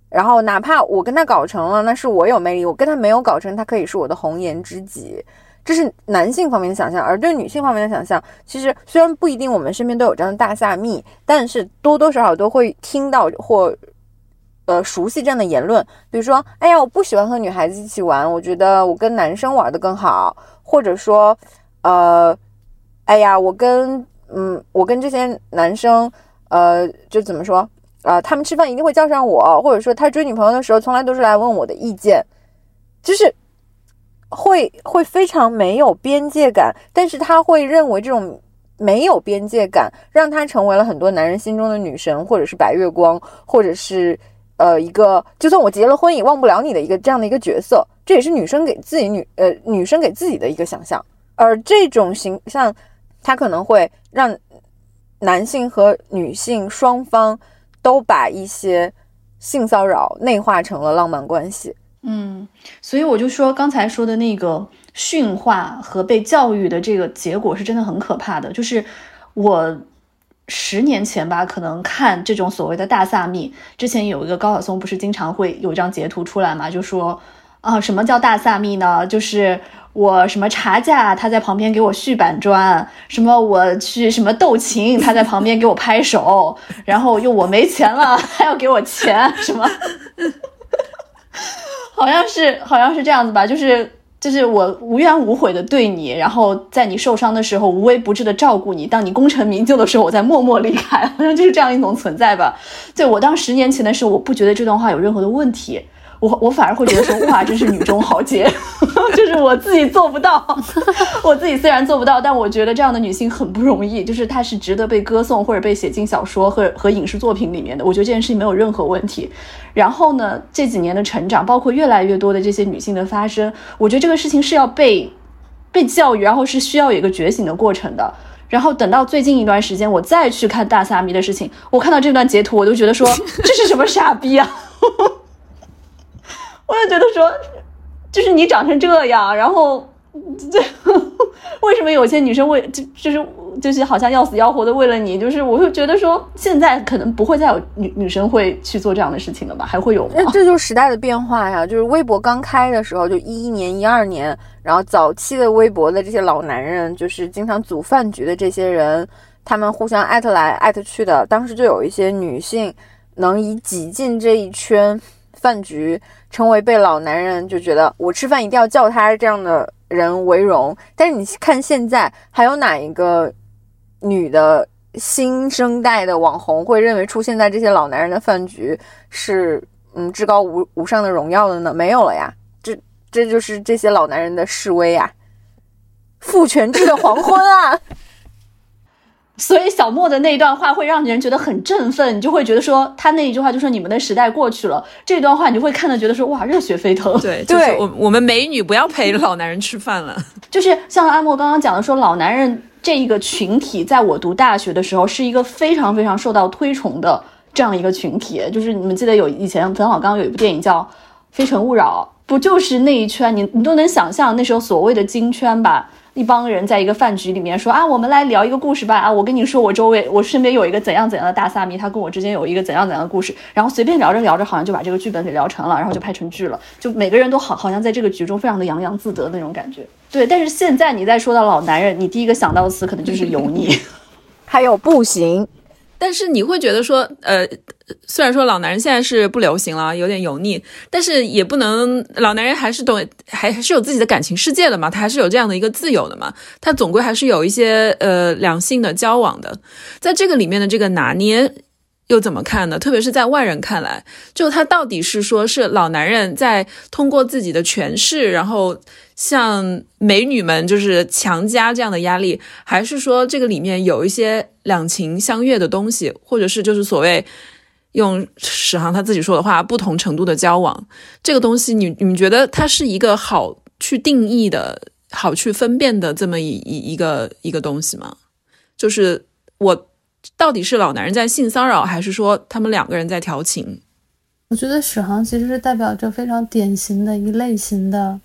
[SPEAKER 1] 然后哪怕我跟他搞成了，那是我有魅力；我跟他没有搞成，他可以是我的红颜知己。这是男性方面的想象，而对女性方面的想象，其实虽然不一定我们身边都有这样的大萨蜜，但是多多少少都会听到或呃熟悉这样的言论，比如说，哎呀，我不喜欢和女孩子一起玩，我觉得我跟男生玩的更好，或者说，呃，哎呀，我跟嗯，我跟这些男生，呃，就怎么说？啊，他们吃饭一定会叫上我，或者说他追女朋友的时候，从来都是来问我的意见，就是会会非常没有边界感，但是他会认为这种没有边界感，让他成为了很多男人心中的女神，或者是白月光，或者是呃一个就算我结了婚也忘不了你的一个这样的一个角色，这也是女生给自己女呃女生给自己的一个想象，而这种形象，他可能会让男性和女性双方。都把一些性骚扰内化成了浪漫关系。
[SPEAKER 2] 嗯，所以我就说刚才说的那个驯化和被教育的这个结果是真的很可怕的。就是我十年前吧，可能看这种所谓的大萨蜜，之前有一个高晓松不是经常会有一张截图出来嘛，就说啊，什么叫大萨蜜呢？就是。我什么查价，他在旁边给我续板砖；什么我去什么斗琴，他在旁边给我拍手。然后又我没钱了，还要给我钱，什么？好像是好像是这样子吧，就是就是我无怨无悔的对你，然后在你受伤的时候无微不至的照顾你，当你功成名就的时候，我再默默离开，好像就是这样一种存在吧。对我当十年前的时候，我不觉得这段话有任何的问题。我我反而会觉得说 哇，真是女中豪杰，就是我自己做不到。我自己虽然做不到，但我觉得这样的女性很不容易，就是她是值得被歌颂或者被写进小说和和影视作品里面的。我觉得这件事情没有任何问题。然后呢，这几年的成长，包括越来越多的这些女性的发生，我觉得这个事情是要被被教育，然后是需要有一个觉醒的过程的。然后等到最近一段时间，我再去看大萨米的事情，我看到这段截图，我都觉得说这是什么傻逼啊！我就觉得说，就是你长成这样，然后这为什么有些女生为就就是就是好像要死要活的为了你？就是我会觉得说，现在可能不会再有女女生会去做这样的事情了吧？还会有吗？
[SPEAKER 1] 这就是时代的变化呀！就是微博刚开的时候，就一一年、一二年，然后早期的微博的这些老男人，就是经常组饭局的这些人，他们互相艾特来艾特去的，当时就有一些女性能以挤进这一圈。饭局成为被老男人就觉得我吃饭一定要叫他这样的人为荣，但是你看现在还有哪一个女的新生代的网红会认为出现在这些老男人的饭局是嗯至高无无上的荣耀的呢？没有了呀，这这就是这些老男人的示威啊，父权制的黄昏啊。
[SPEAKER 2] 所以小莫的那一段话会让人觉得很振奋，你就会觉得说他那一句话就说你们的时代过去了，这段话你就会看的觉得说哇热血沸腾。
[SPEAKER 4] 对，就是我我们美女不要陪老男人吃饭了。
[SPEAKER 2] 就是像阿莫刚刚讲的说，老男人这一个群体，在我读大学的时候是一个非常非常受到推崇的这样一个群体。就是你们记得有以前冯小刚有一部电影叫《非诚勿扰》，不就是那一圈？你你都能想象那时候所谓的金圈吧？一帮人在一个饭局里面说啊，我们来聊一个故事吧啊！我跟你说，我周围我身边有一个怎样怎样的大萨米，他跟我之间有一个怎样怎样的故事，然后随便聊着聊着，好像就把这个剧本给聊成了，然后就拍成剧了。就每个人都好好像在这个局中非常的洋洋自得那种感觉。对，但是现在你再说到老男人，你第一个想到的词可能就是油腻，
[SPEAKER 1] 还有不行。
[SPEAKER 4] 但是你会觉得说，呃，虽然说老男人现在是不流行了，有点油腻，但是也不能老男人还是懂，还是有自己的感情世界的嘛，他还是有这样的一个自由的嘛，他总归还是有一些呃两性的交往的，在这个里面的这个拿捏又怎么看呢？特别是在外人看来，就他到底是说是老男人在通过自己的权势，然后。像美女们就是强加这样的压力，还是说这个里面有一些两情相悦的东西，或者是就是所谓用史航他自己说的话，不同程度的交往，这个东西你你们觉得它是一个好去定义的、好去分辨的这么一一一个一个东西吗？就是我到底是老男人在性骚扰，还是说他们两个人在调情？
[SPEAKER 3] 我觉得史航其实是代表着非常典型的一类型的。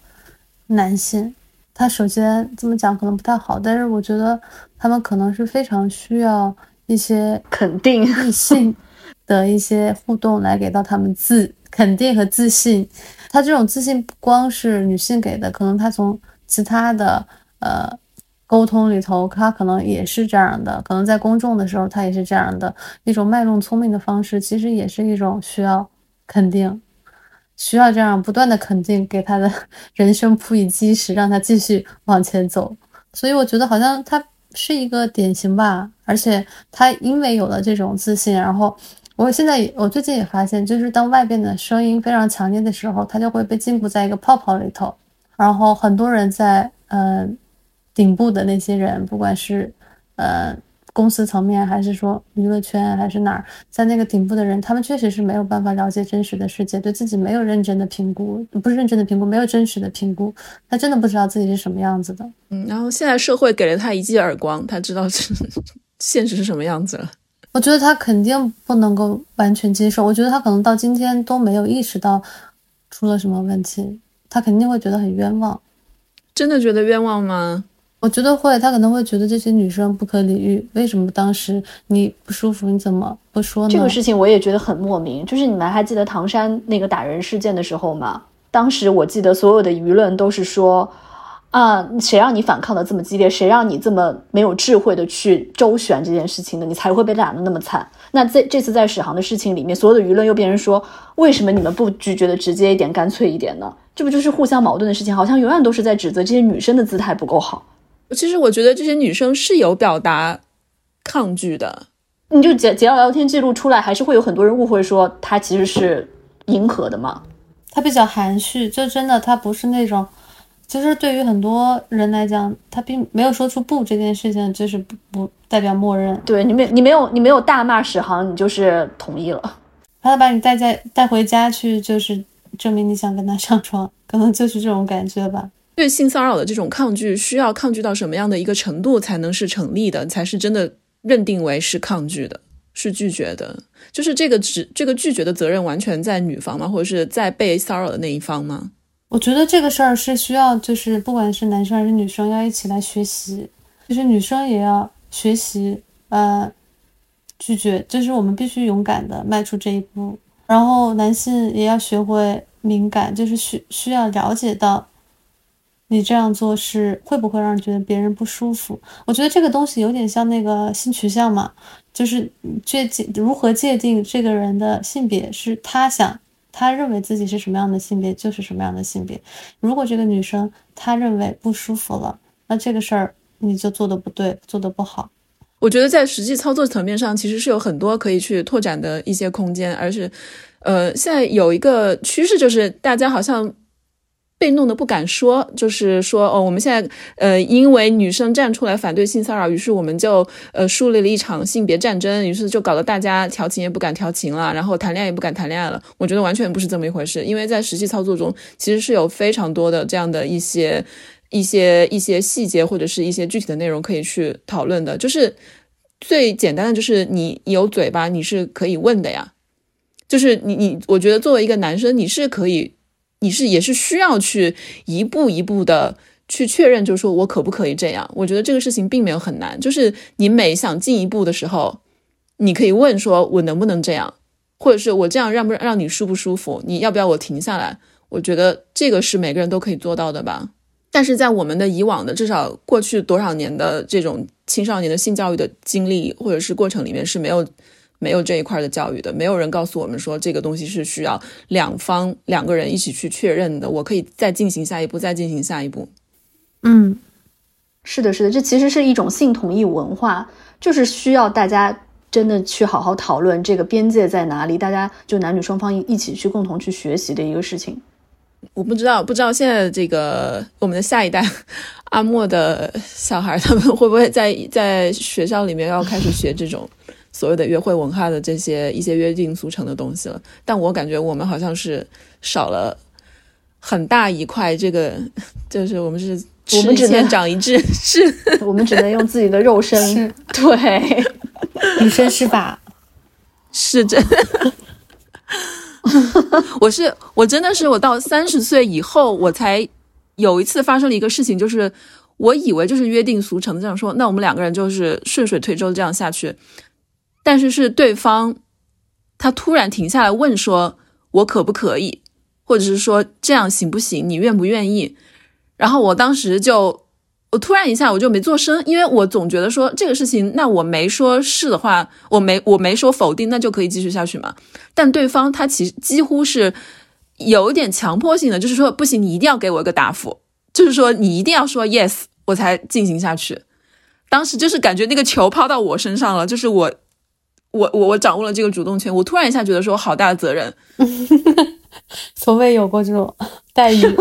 [SPEAKER 3] 男性，他首先这么讲可能不太好，但是我觉得他们可能是非常需要一些
[SPEAKER 2] 肯定
[SPEAKER 3] 异性的一些互动来给到他们自肯定和自信。他这种自信不光是女性给的，可能他从其他的呃沟通里头，他可能也是这样的。可能在公众的时候，他也是这样的一种卖弄聪明的方式，其实也是一种需要肯定。需要这样不断的肯定，给他的人生铺以基石，让他继续往前走。所以我觉得好像他是一个典型吧，而且他因为有了这种自信，然后我现在我最近也发现，就是当外边的声音非常强烈的时候，他就会被禁锢在一个泡泡里头。然后很多人在嗯顶部的那些人，不管是呃。公司层面，还是说娱乐圈，还是哪儿，在那个顶部的人，他们确实是没有办法了解真实的世界，对自己没有认真的评估，不是认真的评估，没有真实的评估，他真的不知道自己是什么样子的。
[SPEAKER 4] 嗯，然后现在社会给了他一记耳光，他知道 现实是什么样子了。
[SPEAKER 3] 我觉得他肯定不能够完全接受，我觉得他可能到今天都没有意识到出了什么问题，他肯定会觉得很冤枉。
[SPEAKER 4] 真的觉得冤枉吗？
[SPEAKER 3] 我觉得会，他可能会觉得这些女生不可理喻。为什么当时你不舒服，你怎么不说呢？
[SPEAKER 2] 这个事情我也觉得很莫名。就是你们还记得唐山那个打人事件的时候吗？当时我记得所有的舆论都是说，啊，谁让你反抗的这么激烈，谁让你这么没有智慧的去周旋这件事情的，你才会被打的那么惨。那这这次在史航的事情里面，所有的舆论又变成说，为什么你们不拒绝的直接一点、干脆一点呢？这不就是互相矛盾的事情？好像永远都是在指责这些女生的姿态不够好。
[SPEAKER 4] 其实我觉得这些女生是有表达抗拒的，
[SPEAKER 2] 你就截截到聊天记录出来，还是会有很多人误会说她其实是迎合的嘛？
[SPEAKER 3] 她比较含蓄，就真的她不是那种，其实对于很多人来讲，他并没有说出不这件事情，就是不不代表默认。
[SPEAKER 2] 对你没你没有你没有大骂史航，你就是同意了。
[SPEAKER 3] 他把你带在带回家去，就是证明你想跟他上床，可能就是这种感觉吧。
[SPEAKER 4] 对性骚扰的这种抗拒，需要抗拒到什么样的一个程度才能是成立的，才是真的认定为是抗拒的，是拒绝的？就是这个只这个拒绝的责任完全在女方吗？或者是在被骚扰的那一方吗？
[SPEAKER 3] 我觉得这个事儿是需要，就是不管是男生还是女生，要一起来学习。就是女生也要学习，呃，拒绝，就是我们必须勇敢的迈出这一步。然后男性也要学会敏感，就是需需要了解到。你这样做是会不会让人觉得别人不舒服？我觉得这个东西有点像那个性取向嘛，就是界定如何界定这个人的性别，是他想他认为自己是什么样的性别就是什么样的性别。如果这个女生她认为不舒服了，那这个事儿你就做的不对，做的不好。
[SPEAKER 4] 我觉得在实际操作层面上，其实是有很多可以去拓展的一些空间，而是，呃，现在有一个趋势就是大家好像。被弄得不敢说，就是说哦，我们现在呃，因为女生站出来反对性骚扰，于是我们就呃树立了一场性别战争，于是就搞得大家调情也不敢调情了，然后谈恋爱也不敢谈恋爱了。我觉得完全不是这么一回事，因为在实际操作中，其实是有非常多的这样的一些一些一些细节或者是一些具体的内容可以去讨论的。就是最简单的，就是你有嘴巴，你是可以问的呀。就是你你，我觉得作为一个男生，你是可以。你是也是需要去一步一步的去确认，就是说我可不可以这样？我觉得这个事情并没有很难，就是你每想进一步的时候，你可以问说我能不能这样，或者是我这样让不让你舒不舒服？你要不要我停下来？我觉得这个是每个人都可以做到的吧。但是在我们的以往的至少过去多少年的这种青少年的性教育的经历或者是过程里面是没有没有这一块的教育的，没有人告诉我们说这个东西是需要两方两个人一起去确认的，我可以再进行下一步，再进行下一步。
[SPEAKER 3] 嗯，
[SPEAKER 2] 是的，是的，这其实是一种性同意文化，就是需要大家真的去好好讨论这个边界在哪里，大家就男女双方一一起去共同去学习的一个事情。
[SPEAKER 4] 我不知道，不知道现在这个我们的下一代 阿莫的小孩，他们会不会在在学校里面要开始学这种所谓的约会文化的这些一些约定俗成的东西了？但我感觉我们好像是少了很大一块，这个 就是我们是
[SPEAKER 2] 我们只能
[SPEAKER 4] 长一智，是
[SPEAKER 2] 我们只能用自己的肉身，对，
[SPEAKER 3] 以身试法，
[SPEAKER 4] 是真的。我是我真的是我到三十岁以后，我才有一次发生了一个事情，就是我以为就是约定俗成的这样说，那我们两个人就是顺水推舟这样下去，但是是对方他突然停下来问说，我可不可以，或者是说这样行不行，你愿不愿意？然后我当时就。我突然一下我就没做声，因为我总觉得说这个事情，那我没说是的话，我没我没说否定，那就可以继续下去嘛。但对方他其实几乎是有一点强迫性的，就是说不行，你一定要给我一个答复，就是说你一定要说 yes，我才进行下去。当时就是感觉那个球抛到我身上了，就是我我我我掌握了这个主动权，我突然一下觉得说好大的责任，
[SPEAKER 3] 从未有过这种 待遇。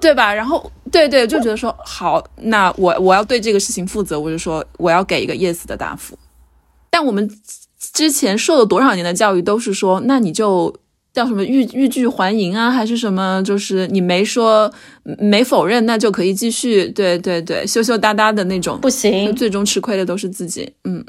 [SPEAKER 4] 对吧？然后对对，就觉得说好，那我我要对这个事情负责，我就说我要给一个 yes 的答复。但我们之前受了多少年的教育，都是说，那你就叫什么欲欲拒还迎啊，还是什么？就是你没说没否认，那就可以继续。对对对，羞羞答答的那种
[SPEAKER 2] 不行，
[SPEAKER 4] 最终吃亏的都是自己。嗯。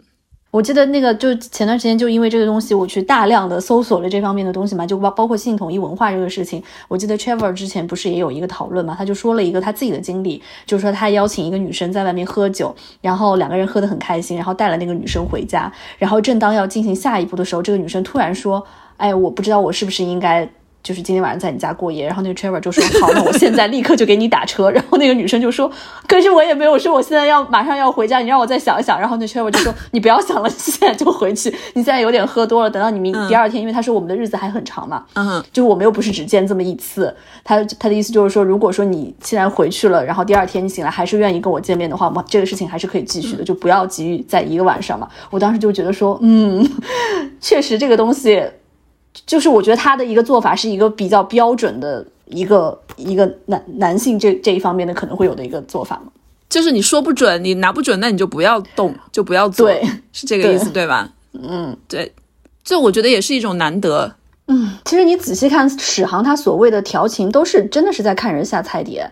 [SPEAKER 2] 我记得那个就前段时间就因为这个东西，我去大量的搜索了这方面的东西嘛，就包包括性统一文化这个事情。我记得 Trevor 之前不是也有一个讨论嘛，他就说了一个他自己的经历，就是说他邀请一个女生在外面喝酒，然后两个人喝得很开心，然后带了那个女生回家，然后正当要进行下一步的时候，这个女生突然说：“哎，我不知道我是不是应该。”就是今天晚上在你家过夜，然后那个 Trevor 就说好，那我现在立刻就给你打车。然后那个女生就说，可是我也没有说我现在要马上要回家，你让我再想一想。然后那 Trevor 就说，你不要想了，现在就回去。你现在有点喝多了，等到你明第二天，因为他说我们的日子还很长嘛，
[SPEAKER 4] 嗯，
[SPEAKER 2] 就是我们又不是只见这么一次。他他的意思就是说，如果说你既然回去了，然后第二天你醒来还是愿意跟我见面的话，我们这个事情还是可以继续的，就不要急于在一个晚上嘛。我当时就觉得说，嗯，确实这个东西。就是我觉得他的一个做法是一个比较标准的一个一个男男性这这一方面的可能会有的一个做法嘛，
[SPEAKER 4] 就是你说不准，你拿不准，那你就不要动，就不要做，
[SPEAKER 2] 对，
[SPEAKER 4] 是这个意思对。吧？
[SPEAKER 2] 嗯，
[SPEAKER 4] 对，这我觉得也是一种难得。
[SPEAKER 2] 嗯，其实你仔细看史航他所谓的调情，都是真的是在看人下菜碟，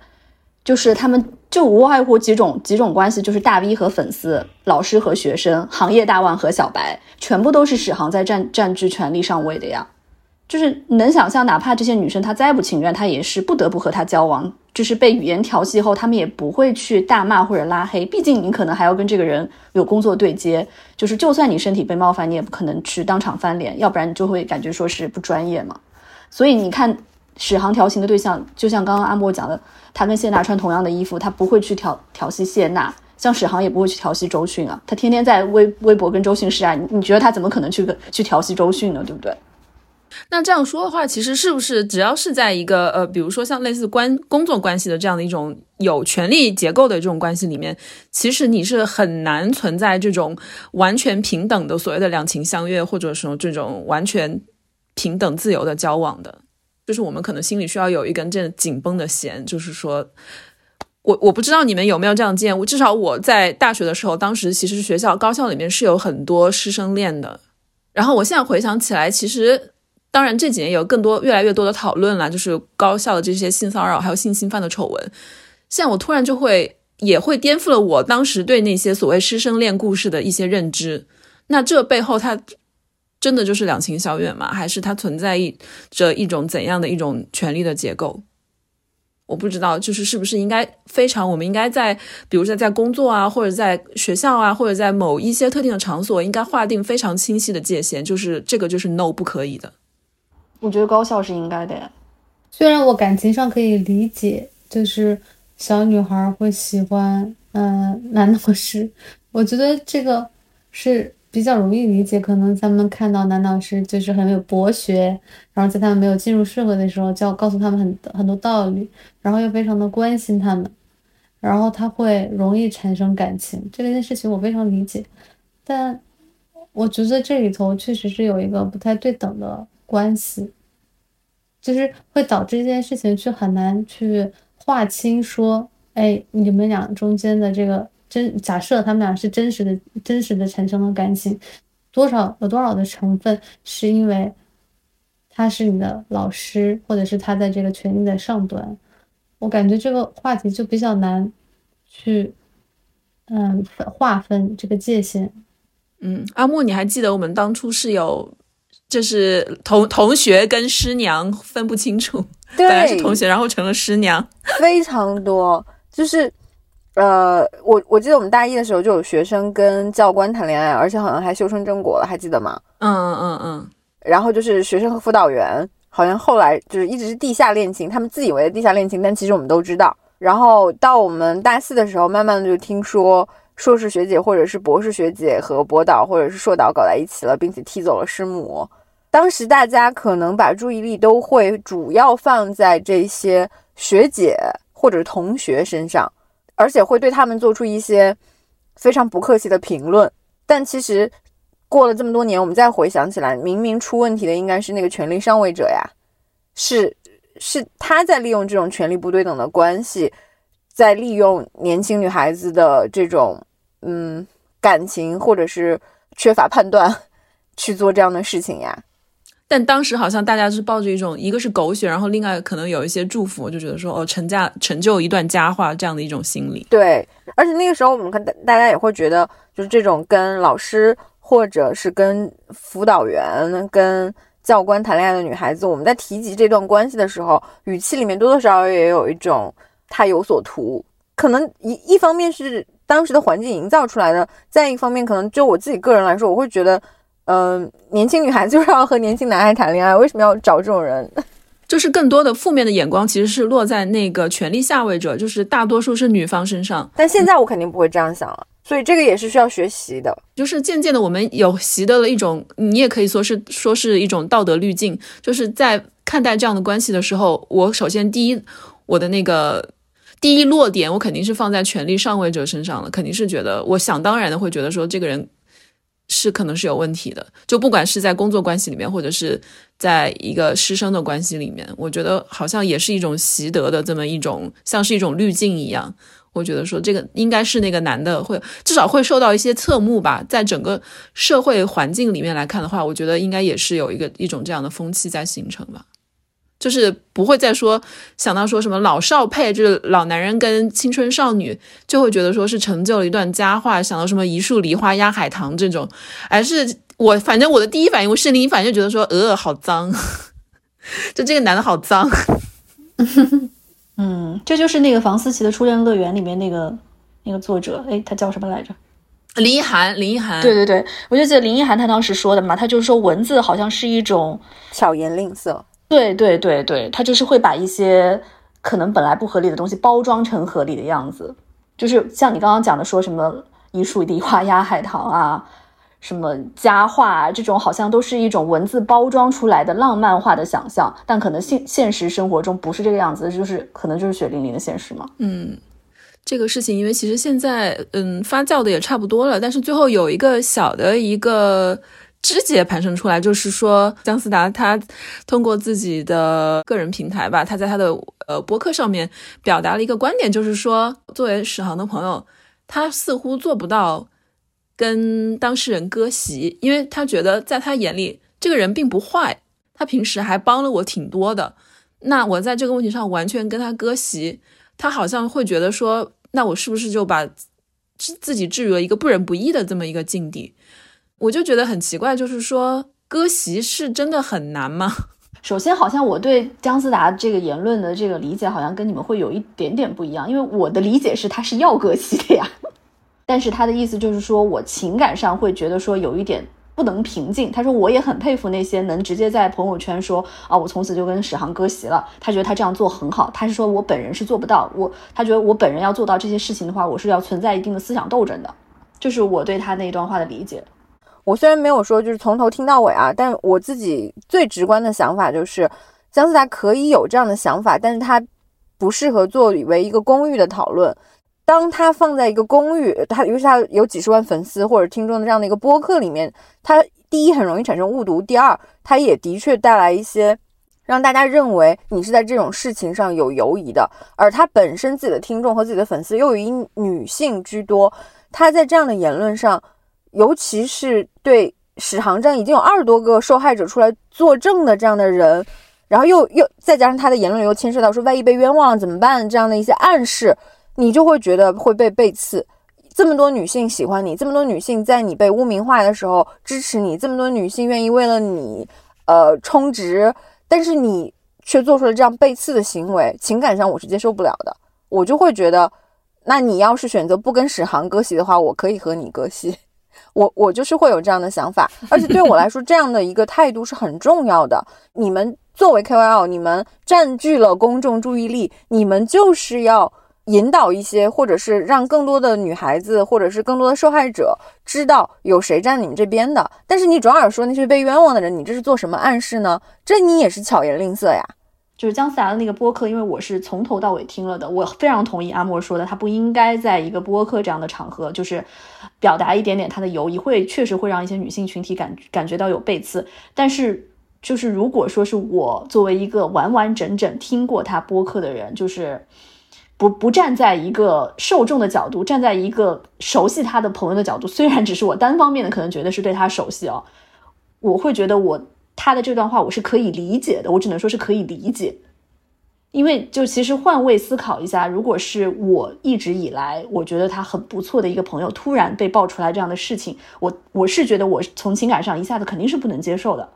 [SPEAKER 2] 就是他们就无外乎几种几种关系，就是大 V 和粉丝，老师和学生，行业大腕和小白，全部都是史航在占占据权力上位的呀。就是能想象，哪怕这些女生她再不情愿，她也是不得不和他交往。就是被语言调戏后，他们也不会去大骂或者拉黑，毕竟你可能还要跟这个人有工作对接。就是就算你身体被冒犯，你也不可能去当场翻脸，要不然你就会感觉说是不专业嘛。所以你看，史航调情的对象，就像刚刚阿莫讲的，他跟谢娜穿同样的衣服，他不会去调调戏谢娜，像史航也不会去调戏周迅啊。他天天在微微博跟周迅示爱，你你觉得他怎么可能去去调戏周迅呢？对不对？
[SPEAKER 4] 那这样说的话，其实是不是只要是在一个呃，比如说像类似关工作关系的这样的一种有权利结构的这种关系里面，其实你是很难存在这种完全平等的所谓的两情相悦，或者说这种完全平等自由的交往的。就是我们可能心里需要有一根这紧绷的弦，就是说，我我不知道你们有没有这样见，我至少我在大学的时候，当时其实学校高校里面是有很多师生恋的。然后我现在回想起来，其实。当然，这几年有更多、越来越多的讨论了，就是高校的这些性骚扰还有性侵犯的丑闻。现在我突然就会也会颠覆了我当时对那些所谓师生恋故事的一些认知。那这背后，它真的就是两情相悦吗？还是它存在一着一种怎样的一种权力的结构？我不知道，就是是不是应该非常，我们应该在，比如说在工作啊，或者在学校啊，或者在某一些特定的场所，应该划定非常清晰的界限，就是这个就是 no 不可以的。
[SPEAKER 2] 我觉得高校是应该的呀。
[SPEAKER 3] 虽然我感情上可以理解，就是小女孩会喜欢嗯、呃男老师，我觉得这个是比较容易理解。可能咱们看到男老师就是很有博学，然后在他们没有进入社会的时候，就要告诉他们很很多道理，然后又非常的关心他们，然后他会容易产生感情。这件事情我非常理解，但我觉得这里头确实是有一个不太对等的关系。就是会导致这件事情去很难去划清，说，哎，你们俩中间的这个真假设他们俩是真实的、真实的产生了感情，多少有多少的成分是因为他是你的老师，或者是他在这个权力的上端，我感觉这个话题就比较难去，嗯，划分这个界限。
[SPEAKER 4] 嗯，阿木，你还记得我们当初是有，就是同同学跟师娘分不清楚，
[SPEAKER 1] 对
[SPEAKER 4] 本来是同学，然后成了师娘。
[SPEAKER 1] 非常多，就是呃，我我记得我们大一的时候就有学生跟教官谈恋爱，而且好像还修成正果了，还记得吗？
[SPEAKER 4] 嗯嗯嗯嗯，
[SPEAKER 1] 然后就是学生和辅导员，好像后来就是一直是地下恋情，他们自以为的地下恋情，但其实我们都知道。然后到我们大四的时候，慢慢的就听说硕士学姐或者是博士学姐和博导或者是硕导搞在一起了，并且踢走了师母。当时大家可能把注意力都会主要放在这些学姐或者同学身上，而且会对他们做出一些非常不客气的评论。但其实过了这么多年，我们再回想起来，明明出问题的应该是那个权力上位者呀，是是他在利用这种权力不对等的关系，在利用年轻女孩子的这种嗯感情或者是缺乏判断 去做这样的事情呀。
[SPEAKER 4] 但当时好像大家是抱着一种，一个是狗血，然后另外可能有一些祝福，就觉得说哦，成家成就一段佳话这样的一种心理。
[SPEAKER 1] 对，而且那个时候我们看大大家也会觉得，就是这种跟老师或者是跟辅导员、跟教官谈恋爱的女孩子，我们在提及这段关系的时候，语气里面多多少少也有一种他有所图。可能一一方面是当时的环境营造出来的，再一方面可能就我自己个人来说，我会觉得，嗯、年轻女孩子就是要和年轻男孩谈恋爱，为什么要找这种人？
[SPEAKER 4] 就是更多的负面的眼光其实是落在那个权力下位者，就是大多数是女方身上。
[SPEAKER 1] 但现在我肯定不会这样想了，所以这个也是需要学习的。
[SPEAKER 4] 就是渐渐的，我们有习得了一种，你也可以说是说是一种道德滤镜，就是在看待这样的关系的时候，我首先第一，我的那个第一落点，我肯定是放在权力上位者身上了，肯定是觉得我想当然的会觉得说这个人是可能是有问题的，就不管是在工作关系里面，或者是在一个师生的关系里面，我觉得好像也是一种习得的这么一种，像是一种滤镜一样。我觉得说这个应该是那个男的会至少会受到一些侧目吧，在整个社会环境里面来看的话，我觉得应该也是有一个一种这样的风气在形成吧，就是不会再说想到说什么老少配，就是老男人跟青春少女，就会觉得说是成就了一段佳话，想到什么一树梨花压海棠这种，而是我反正我的第一反应，我生理反应就觉得说呃好脏，就这个男的好脏。
[SPEAKER 2] 嗯，这就是那个房思琪的《初恋乐园》里面那个那个作者，哎，他叫什么来着？
[SPEAKER 4] 林一涵，林一涵，
[SPEAKER 2] 对对对，我就记得林一涵他当时说的嘛，他就是说文字好像是一种，
[SPEAKER 1] 巧言令色，
[SPEAKER 2] 对对对对，他就是会把一些可能本来不合理的东西包装成合理的样子，就是像你刚刚讲的说什么一树梨花压海棠啊，什么佳话啊，这种好像都是一种文字包装出来的浪漫化的想象，但可能现现实生活中不是这个样子，就是可能就是血淋淋的现实嘛。
[SPEAKER 4] 嗯，这个事情，因为其实现在嗯发酵的也差不多了，但是最后有一个小的一个枝节盘生出来，就是说姜思达他通过自己的个人平台吧，他在他的呃博客上面表达了一个观点，就是说作为史航的朋友，他似乎做不到跟当事人割席，因为他觉得在他眼里这个人并不坏，他平时还帮了我挺多的，那我在这个问题上完全跟他割席。他好像会觉得说，那我是不是就把自己置于了一个不仁不义的这么一个境地？我就觉得很奇怪，就是说，割席是真的很难吗？
[SPEAKER 2] 首先，好像我对姜思达这个言论的这个理解，好像跟你们会有一点点不一样，因为我的理解是他是要割席的呀。但是他的意思就是说，我情感上会觉得说有一点不能平静。他说我也很佩服那些能直接在朋友圈说啊，我从此就跟史航割席了。他觉得他这样做很好。他是说我本人是做不到，我他觉得我本人要做到这些事情的话，我是要存在一定的思想斗争的。就是我对他那一段话的理解。
[SPEAKER 1] 我虽然没有说就是从头听到尾啊，但我自己最直观的想法就是，姜思达可以有这样的想法，但是他不适合作为一个公寓的讨论。当他放在一个公寓，他尤其他有几十万粉丝或者听众的这样的一个播客里面，他第一很容易产生误读，第二他也的确带来一些让大家认为你是在这种事情上有犹疑的，而他本身自己的听众和自己的粉丝又以女性居多，他在这样的言论上，尤其是对史航这样已经有二十多个受害者出来作证的这样的人，然后又又再加上他的言论又牵涉到说万一被冤枉了怎么办这样的一些暗示。你就会觉得会被背刺，这么多女性喜欢你，这么多女性在你被污名化的时候支持你，这么多女性愿意为了你，呃，充值，但是你却做出了这样背刺的行为，情感上我是接受不了的。我就会觉得，那你要是选择不跟史航割席的话，我可以和你割席。我我就是会有这样的想法，而且对我来说，这样的一个态度是很重要的。你们作为 KOL，你们占据了公众注意力，你们就是要。引导一些，或者是让更多的女孩子，或者是更多的受害者知道有谁站你们这边的。但是你转而说那些被冤枉的人，你这是做什么暗示呢？这你也是巧言令色呀。
[SPEAKER 2] 就是姜思达的那个播客，因为我是从头到尾听了的，我非常同意阿莫说的，他不应该在一个播客这样的场合，就是表达一点点他的犹疑，会确实会让一些女性群体感感觉到有背刺。但是就是如果说是我作为一个完完整整听过他播客的人，就是。不不站在一个受众的角度，站在一个熟悉他的朋友的角度，虽然只是我单方面的可能觉得是对他熟悉哦，我会觉得我他的这段话我是可以理解的，我只能说是可以理解，因为就其实换位思考一下，如果是我一直以来我觉得他很不错的一个朋友突然被爆出来这样的事情，我我是觉得我从情感上一下子肯定是不能接受的。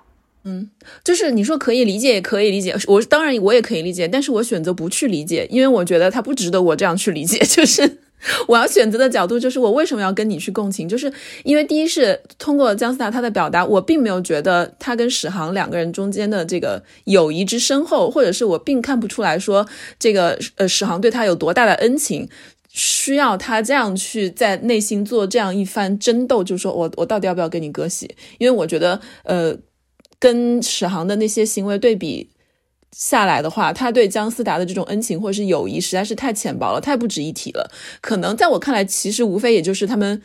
[SPEAKER 4] 嗯，就是你说可以理解，也可以理解。我当然我也可以理解，但是我选择不去理解，因为我觉得他不值得我这样去理解。就是 我要选择的角度，就是我为什么要跟你去共情？就是因为第一是通过姜思达他的表达，我并没有觉得他跟史航两个人中间的这个友谊之深厚，或者是我并看不出来说这个呃史航对他有多大的恩情，需要他这样去在内心做这样一番争斗，就是说我我到底要不要跟你割席？因为我觉得呃。跟史航的那些行为对比下来的话，他对姜思达的这种恩情或者是友谊实在是太浅薄了，太不值一提了。可能在我看来，其实无非也就是他们。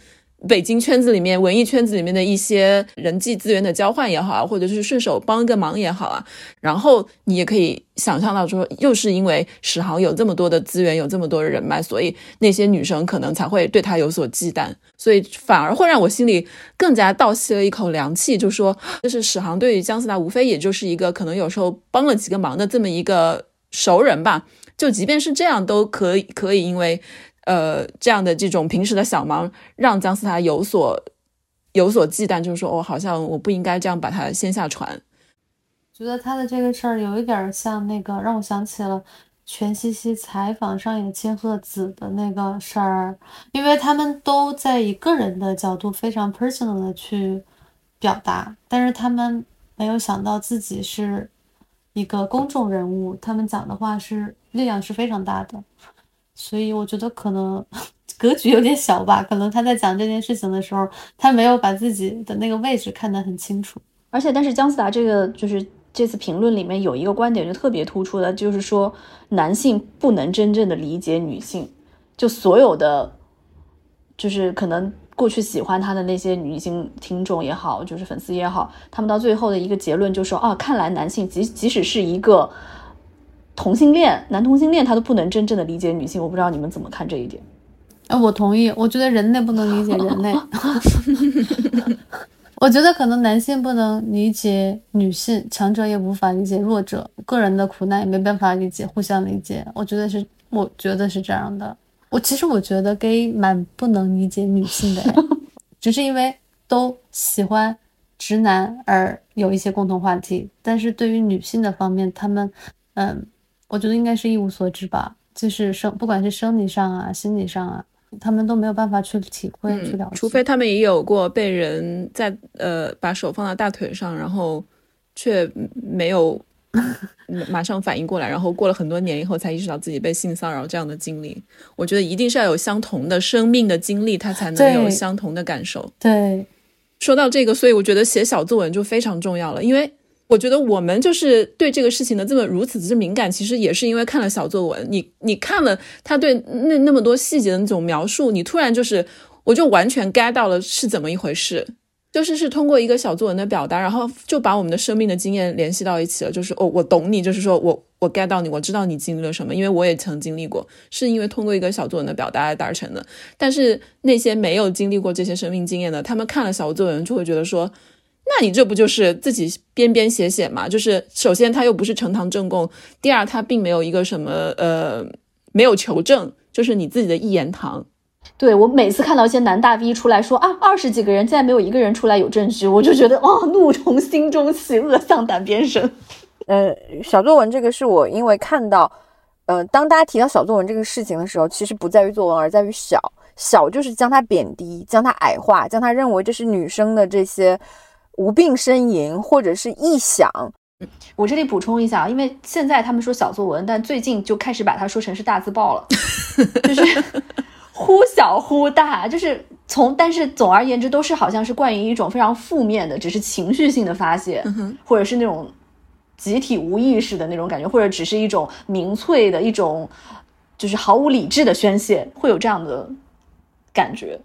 [SPEAKER 4] 北京圈子里面，文艺圈子里面的一些人际资源的交换也好啊，或者是顺手帮一个忙也好啊，然后你也可以想象到说，又是因为史航有这么多的资源，有这么多人脉，所以那些女生可能才会对他有所忌惮，所以反而会让我心里更加倒吸了一口凉气，就说，就是史航对于姜思达，无非也就是一个可能有时候帮了几个忙的这么一个熟人吧，就即便是这样，都可以可以因为。呃，这样的这种平时的小忙，让姜思达有所有所忌惮，就是说，哦，好像我不应该这样把他先下船。
[SPEAKER 3] 觉得他的这个事儿有一点像那个，让我想起了全西西采访上野千鹤子的那个事儿，因为他们都在以个人的角度非常 personal 的去表达，但是他们没有想到自己是一个公众人物，他们讲的话是力量是非常大的。所以我觉得可能 格局有点小吧，可能他在讲这件事情的时候，他没有把自己的那个位置看得很清楚。
[SPEAKER 2] 而且，但是姜思达这个就是这次评论里面有一个观点就特别突出的，就是说男性不能真正的理解女性，就所有的就是可能过去喜欢他的那些女性听众也好，就是粉丝也好，他们到最后的一个结论就说啊，看来男性即即使是一个。同性恋，男同性恋他都不能真正的理解女性，我不知道你们怎么看这一点。
[SPEAKER 3] 啊，我同意，我觉得人类不能理解人类。我觉得可能男性不能理解女性，强者也无法理解弱者，个人的苦难也没办法理解，互相理解。我觉得是，我觉得是这样的。我其实我觉得 gay 蛮不能理解女性的，只是因为都喜欢。直男而有一些共同话题，但是对于女性的方面，他们，嗯，我觉得应该是一无所知吧，就是生不管是生理上啊、心理上啊，他们都没有办法去体会、去了解，
[SPEAKER 4] 除非他们也有过被人在呃把手放到大腿上，然后却没有 马上反应过来，然后过了很多年以后才意识到自己被性骚扰这样的经历。我觉得一定是要有相同的生命的经历，他才能有相同的感受。
[SPEAKER 3] 对。
[SPEAKER 4] 说到这个，所以我觉得写小作文就非常重要了，因为我觉得我们就是对这个事情的这么如此之敏感，其实也是因为看了小作文。你你看了他对那那么多细节的那种描述，你突然就是，我就完全 get 到了是怎么一回事。就是是通过一个小作文的表达，然后就把我们的生命的经验联系到一起了。就是哦，我懂你，就是说我我 get 到你，我知道你经历了什么，因为我也曾经历过，是因为通过一个小作文的表达而达成的。但是那些没有经历过这些生命经验的，他们看了小作文就会觉得说，那你这不就是自己编编写写嘛？就是首先他又不是呈堂证供，第二他并没有一个什么呃没有求证，就是你自己的一言堂。
[SPEAKER 2] 对我每次看到一些男大 V 出来说啊，二十几个人竟然没有一个人出来有证据，我就觉得哇，怒从心中起，恶向胆边生。
[SPEAKER 1] 呃，小作文这个是我因为看到，呃，当大家提到小作文这个事情的时候，其实不在于作文，而在于小小就是将它贬低，将它矮化，将它认为这是女生的这些无病呻吟或者是臆想。
[SPEAKER 2] 我这里补充一下，因为现在他们说小作文，但最近就开始把它说成是大字报了，就是。忽小忽大，就是从，但是总而言之，都是好像是关于一种非常负面的，只是情绪性的发泄，或者是那种集体无意识的那种感觉，或者只是一种民粹的一种，就是毫无理智的宣泄，会有这样的感觉。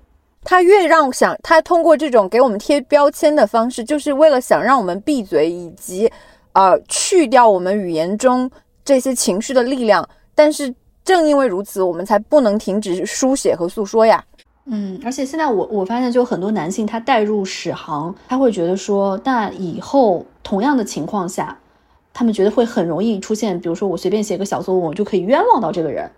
[SPEAKER 1] 他越让想，他通过这种给我们贴标签的方式，就是为了想让我们闭嘴，以及呃去掉我们语言中这些情绪的力量，但是。正因为如此，我们才不能停止书写和诉说呀。
[SPEAKER 2] 嗯，而且现在我我发现，就很多男性他带入史航，他会觉得说，那以后同样的情况下，他们觉得会很容易出现，比如说我随便写个小作文，我就可以冤枉到这个人。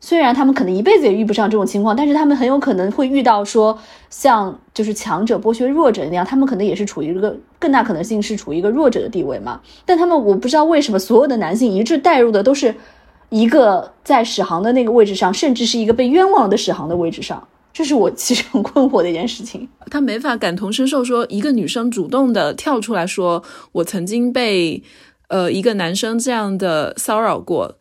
[SPEAKER 2] 虽然他们可能一辈子也遇不上这种情况，但是他们很有可能会遇到说，像就是强者剥削弱者那样，他们可能也是处于一个更大可能性是处于一个弱者的地位嘛。但他们我不知道为什么所有的男性一致带入的都是。一个在史航的那个位置上，甚至是一个被冤枉的史航的位置上，这是我其实很困惑的一件事情。
[SPEAKER 4] 他没法感同身受，说一个女生主动的跳出来说，我曾经被呃一个男生这样的骚扰过，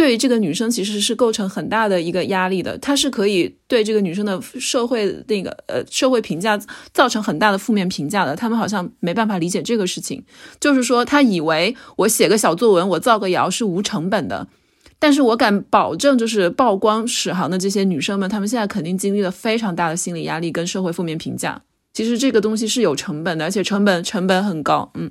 [SPEAKER 4] 对于这个女生其实是构成很大的一个压力的。她是可以对这个女生的社会那个呃社会评价造成很大的负面评价的。他们好像没办法理解这个事情，就是说他以为我写个小作文，我造个谣是无成本的。但是我敢保证，就是曝光史航的这些女生们，她们现在肯定经历了非常大的心理压力跟社会负面评价。其实这个东西是有成本的，而且成本成本很高。嗯，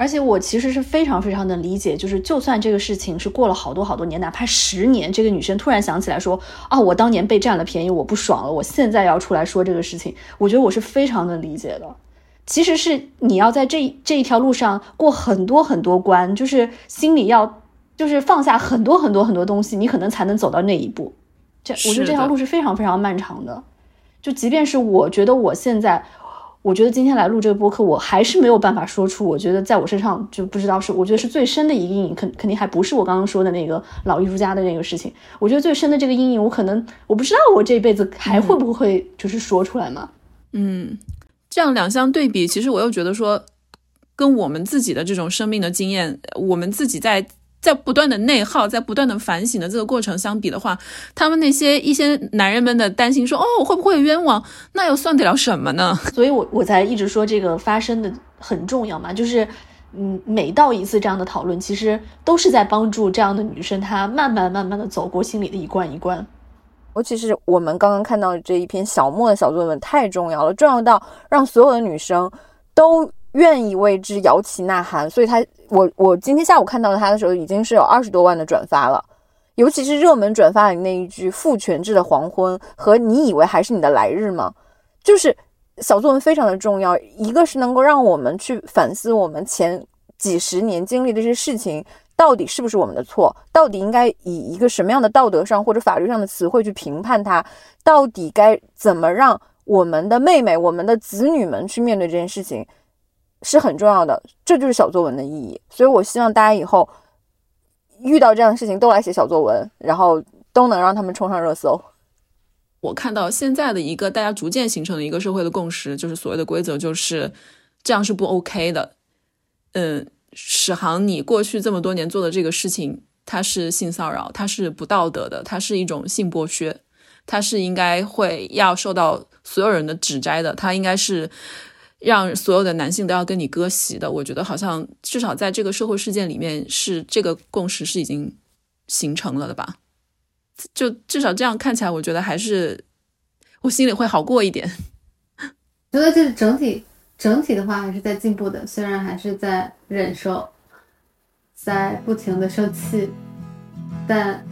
[SPEAKER 2] 而且我其实是非常非常能理解，就是就算这个事情是过了好多好多年，哪怕十年，这个女生突然想起来说啊，我当年被占了便宜，我不爽了，我现在要出来说这个事情，我觉得我是非常能理解的。其实是你要在这这一条路上过很多很多关，就是心里要。就是放下很多很多很多东西，你可能才能走到那一步。这我觉得这条路是非常非常漫长的。就即便是我觉得我现在，我觉得今天来录这个播客，我还是没有办法说出。我觉得在我身上就不知道是，我觉得是最深的一个阴影，肯肯定还不是我刚刚说的那个老艺术家的那个事情。我觉得最深的这个阴影，我可能我不知道我这辈子还会不会就是说出来嘛。
[SPEAKER 4] 嗯，这样两相对比，其实我又觉得说，跟我们自己的这种生命的经验，我们自己在。在不断的内耗，在不断的反省的这个过程相比的话，他们那些一些男人们的担心说，哦，会不会冤枉？那又算得了什么呢？
[SPEAKER 2] 所以，我我才一直说这个发生的很重要嘛，就是，嗯，每到一次这样的讨论，其实都是在帮助这样的女生，她慢慢慢慢的走过心里的一关一关。
[SPEAKER 1] 尤其是我们刚刚看到这一篇小莫的小作文，太重要了，重要到让所有的女生都。愿意为之摇旗呐喊，所以他我我今天下午看到他的时候，已经是有二十多万的转发了。尤其是热门转发里那一句“父权制的黄昏”和“你以为还是你的来日吗？”就是小作文非常的重要。一个是能够让我们去反思我们前几十年经历的这些事情到底是不是我们的错，到底应该以一个什么样的道德上或者法律上的词汇去评判它，到底该怎么让我们的妹妹、我们的子女们去面对这件事情。是很重要的，这就是小作文的意义。所以我希望大家以后遇到这样的事情都来写小作文，然后都能让他们冲上热搜。
[SPEAKER 4] 我看到现在的一个大家逐渐形成的一个社会的共识，就是所谓的规则，就是这样是不 OK 的。嗯，史航，你过去这么多年做的这个事情，它是性骚扰，它是不道德的，它是一种性剥削，它是应该会要受到所有人的指摘的，它应该是让所有的男性都要跟你割席的。我觉得好像至少在这个社会事件里面，是这个共识是已经形成了的吧。就至少这样看起来，我觉得还是我心里会好过一点。
[SPEAKER 3] 觉得就是整体整体的话还是在进步的，虽然还是在忍受，在不停的生气，但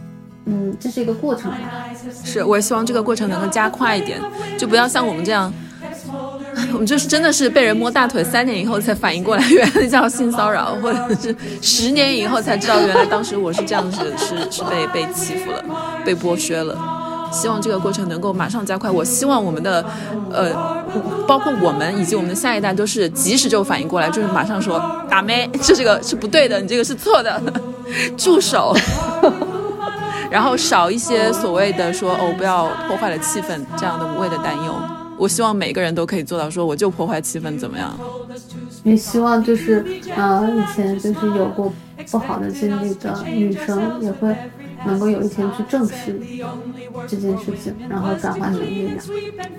[SPEAKER 3] 嗯，这是一个过程吧。
[SPEAKER 4] 是，我也希望这个过程能够加快一点，就不要像我们这样，我们就是真的是被人摸大腿三年以后才反应过来，原来叫性骚扰，或者是十年以后才知道原来当时我是这样子，是是被被欺负了，被剥削了。希望这个过程能够马上加快。我希望我们的呃，包括我们以及我们的下一代都是及时就反应过来，就是马上说打妹，这这个是不对的，你这个是错的，住手。然后少一些所谓的说哦，不要破坏了气氛这样的无谓的担忧。我希望每个人都可以做到，说我就破坏气氛怎么样？
[SPEAKER 3] 你希望就是呃，以前就是有过不好的经历的女生也会能够有一天去正视这件事情，然后转化成力量。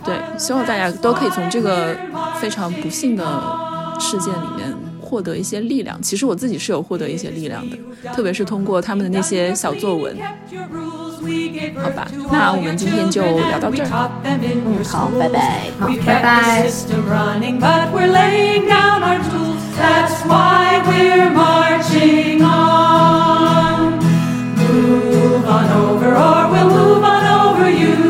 [SPEAKER 4] 对，希望大家都可以从这个非常不幸的事件里面获得一些力量。其实我自己是有获得一些力量的，特别是通过他们的那些小作文。好吧，那我们今天就聊到这儿。
[SPEAKER 3] 嗯，好，拜拜，好，拜拜。Move on over, or we'll move on over you.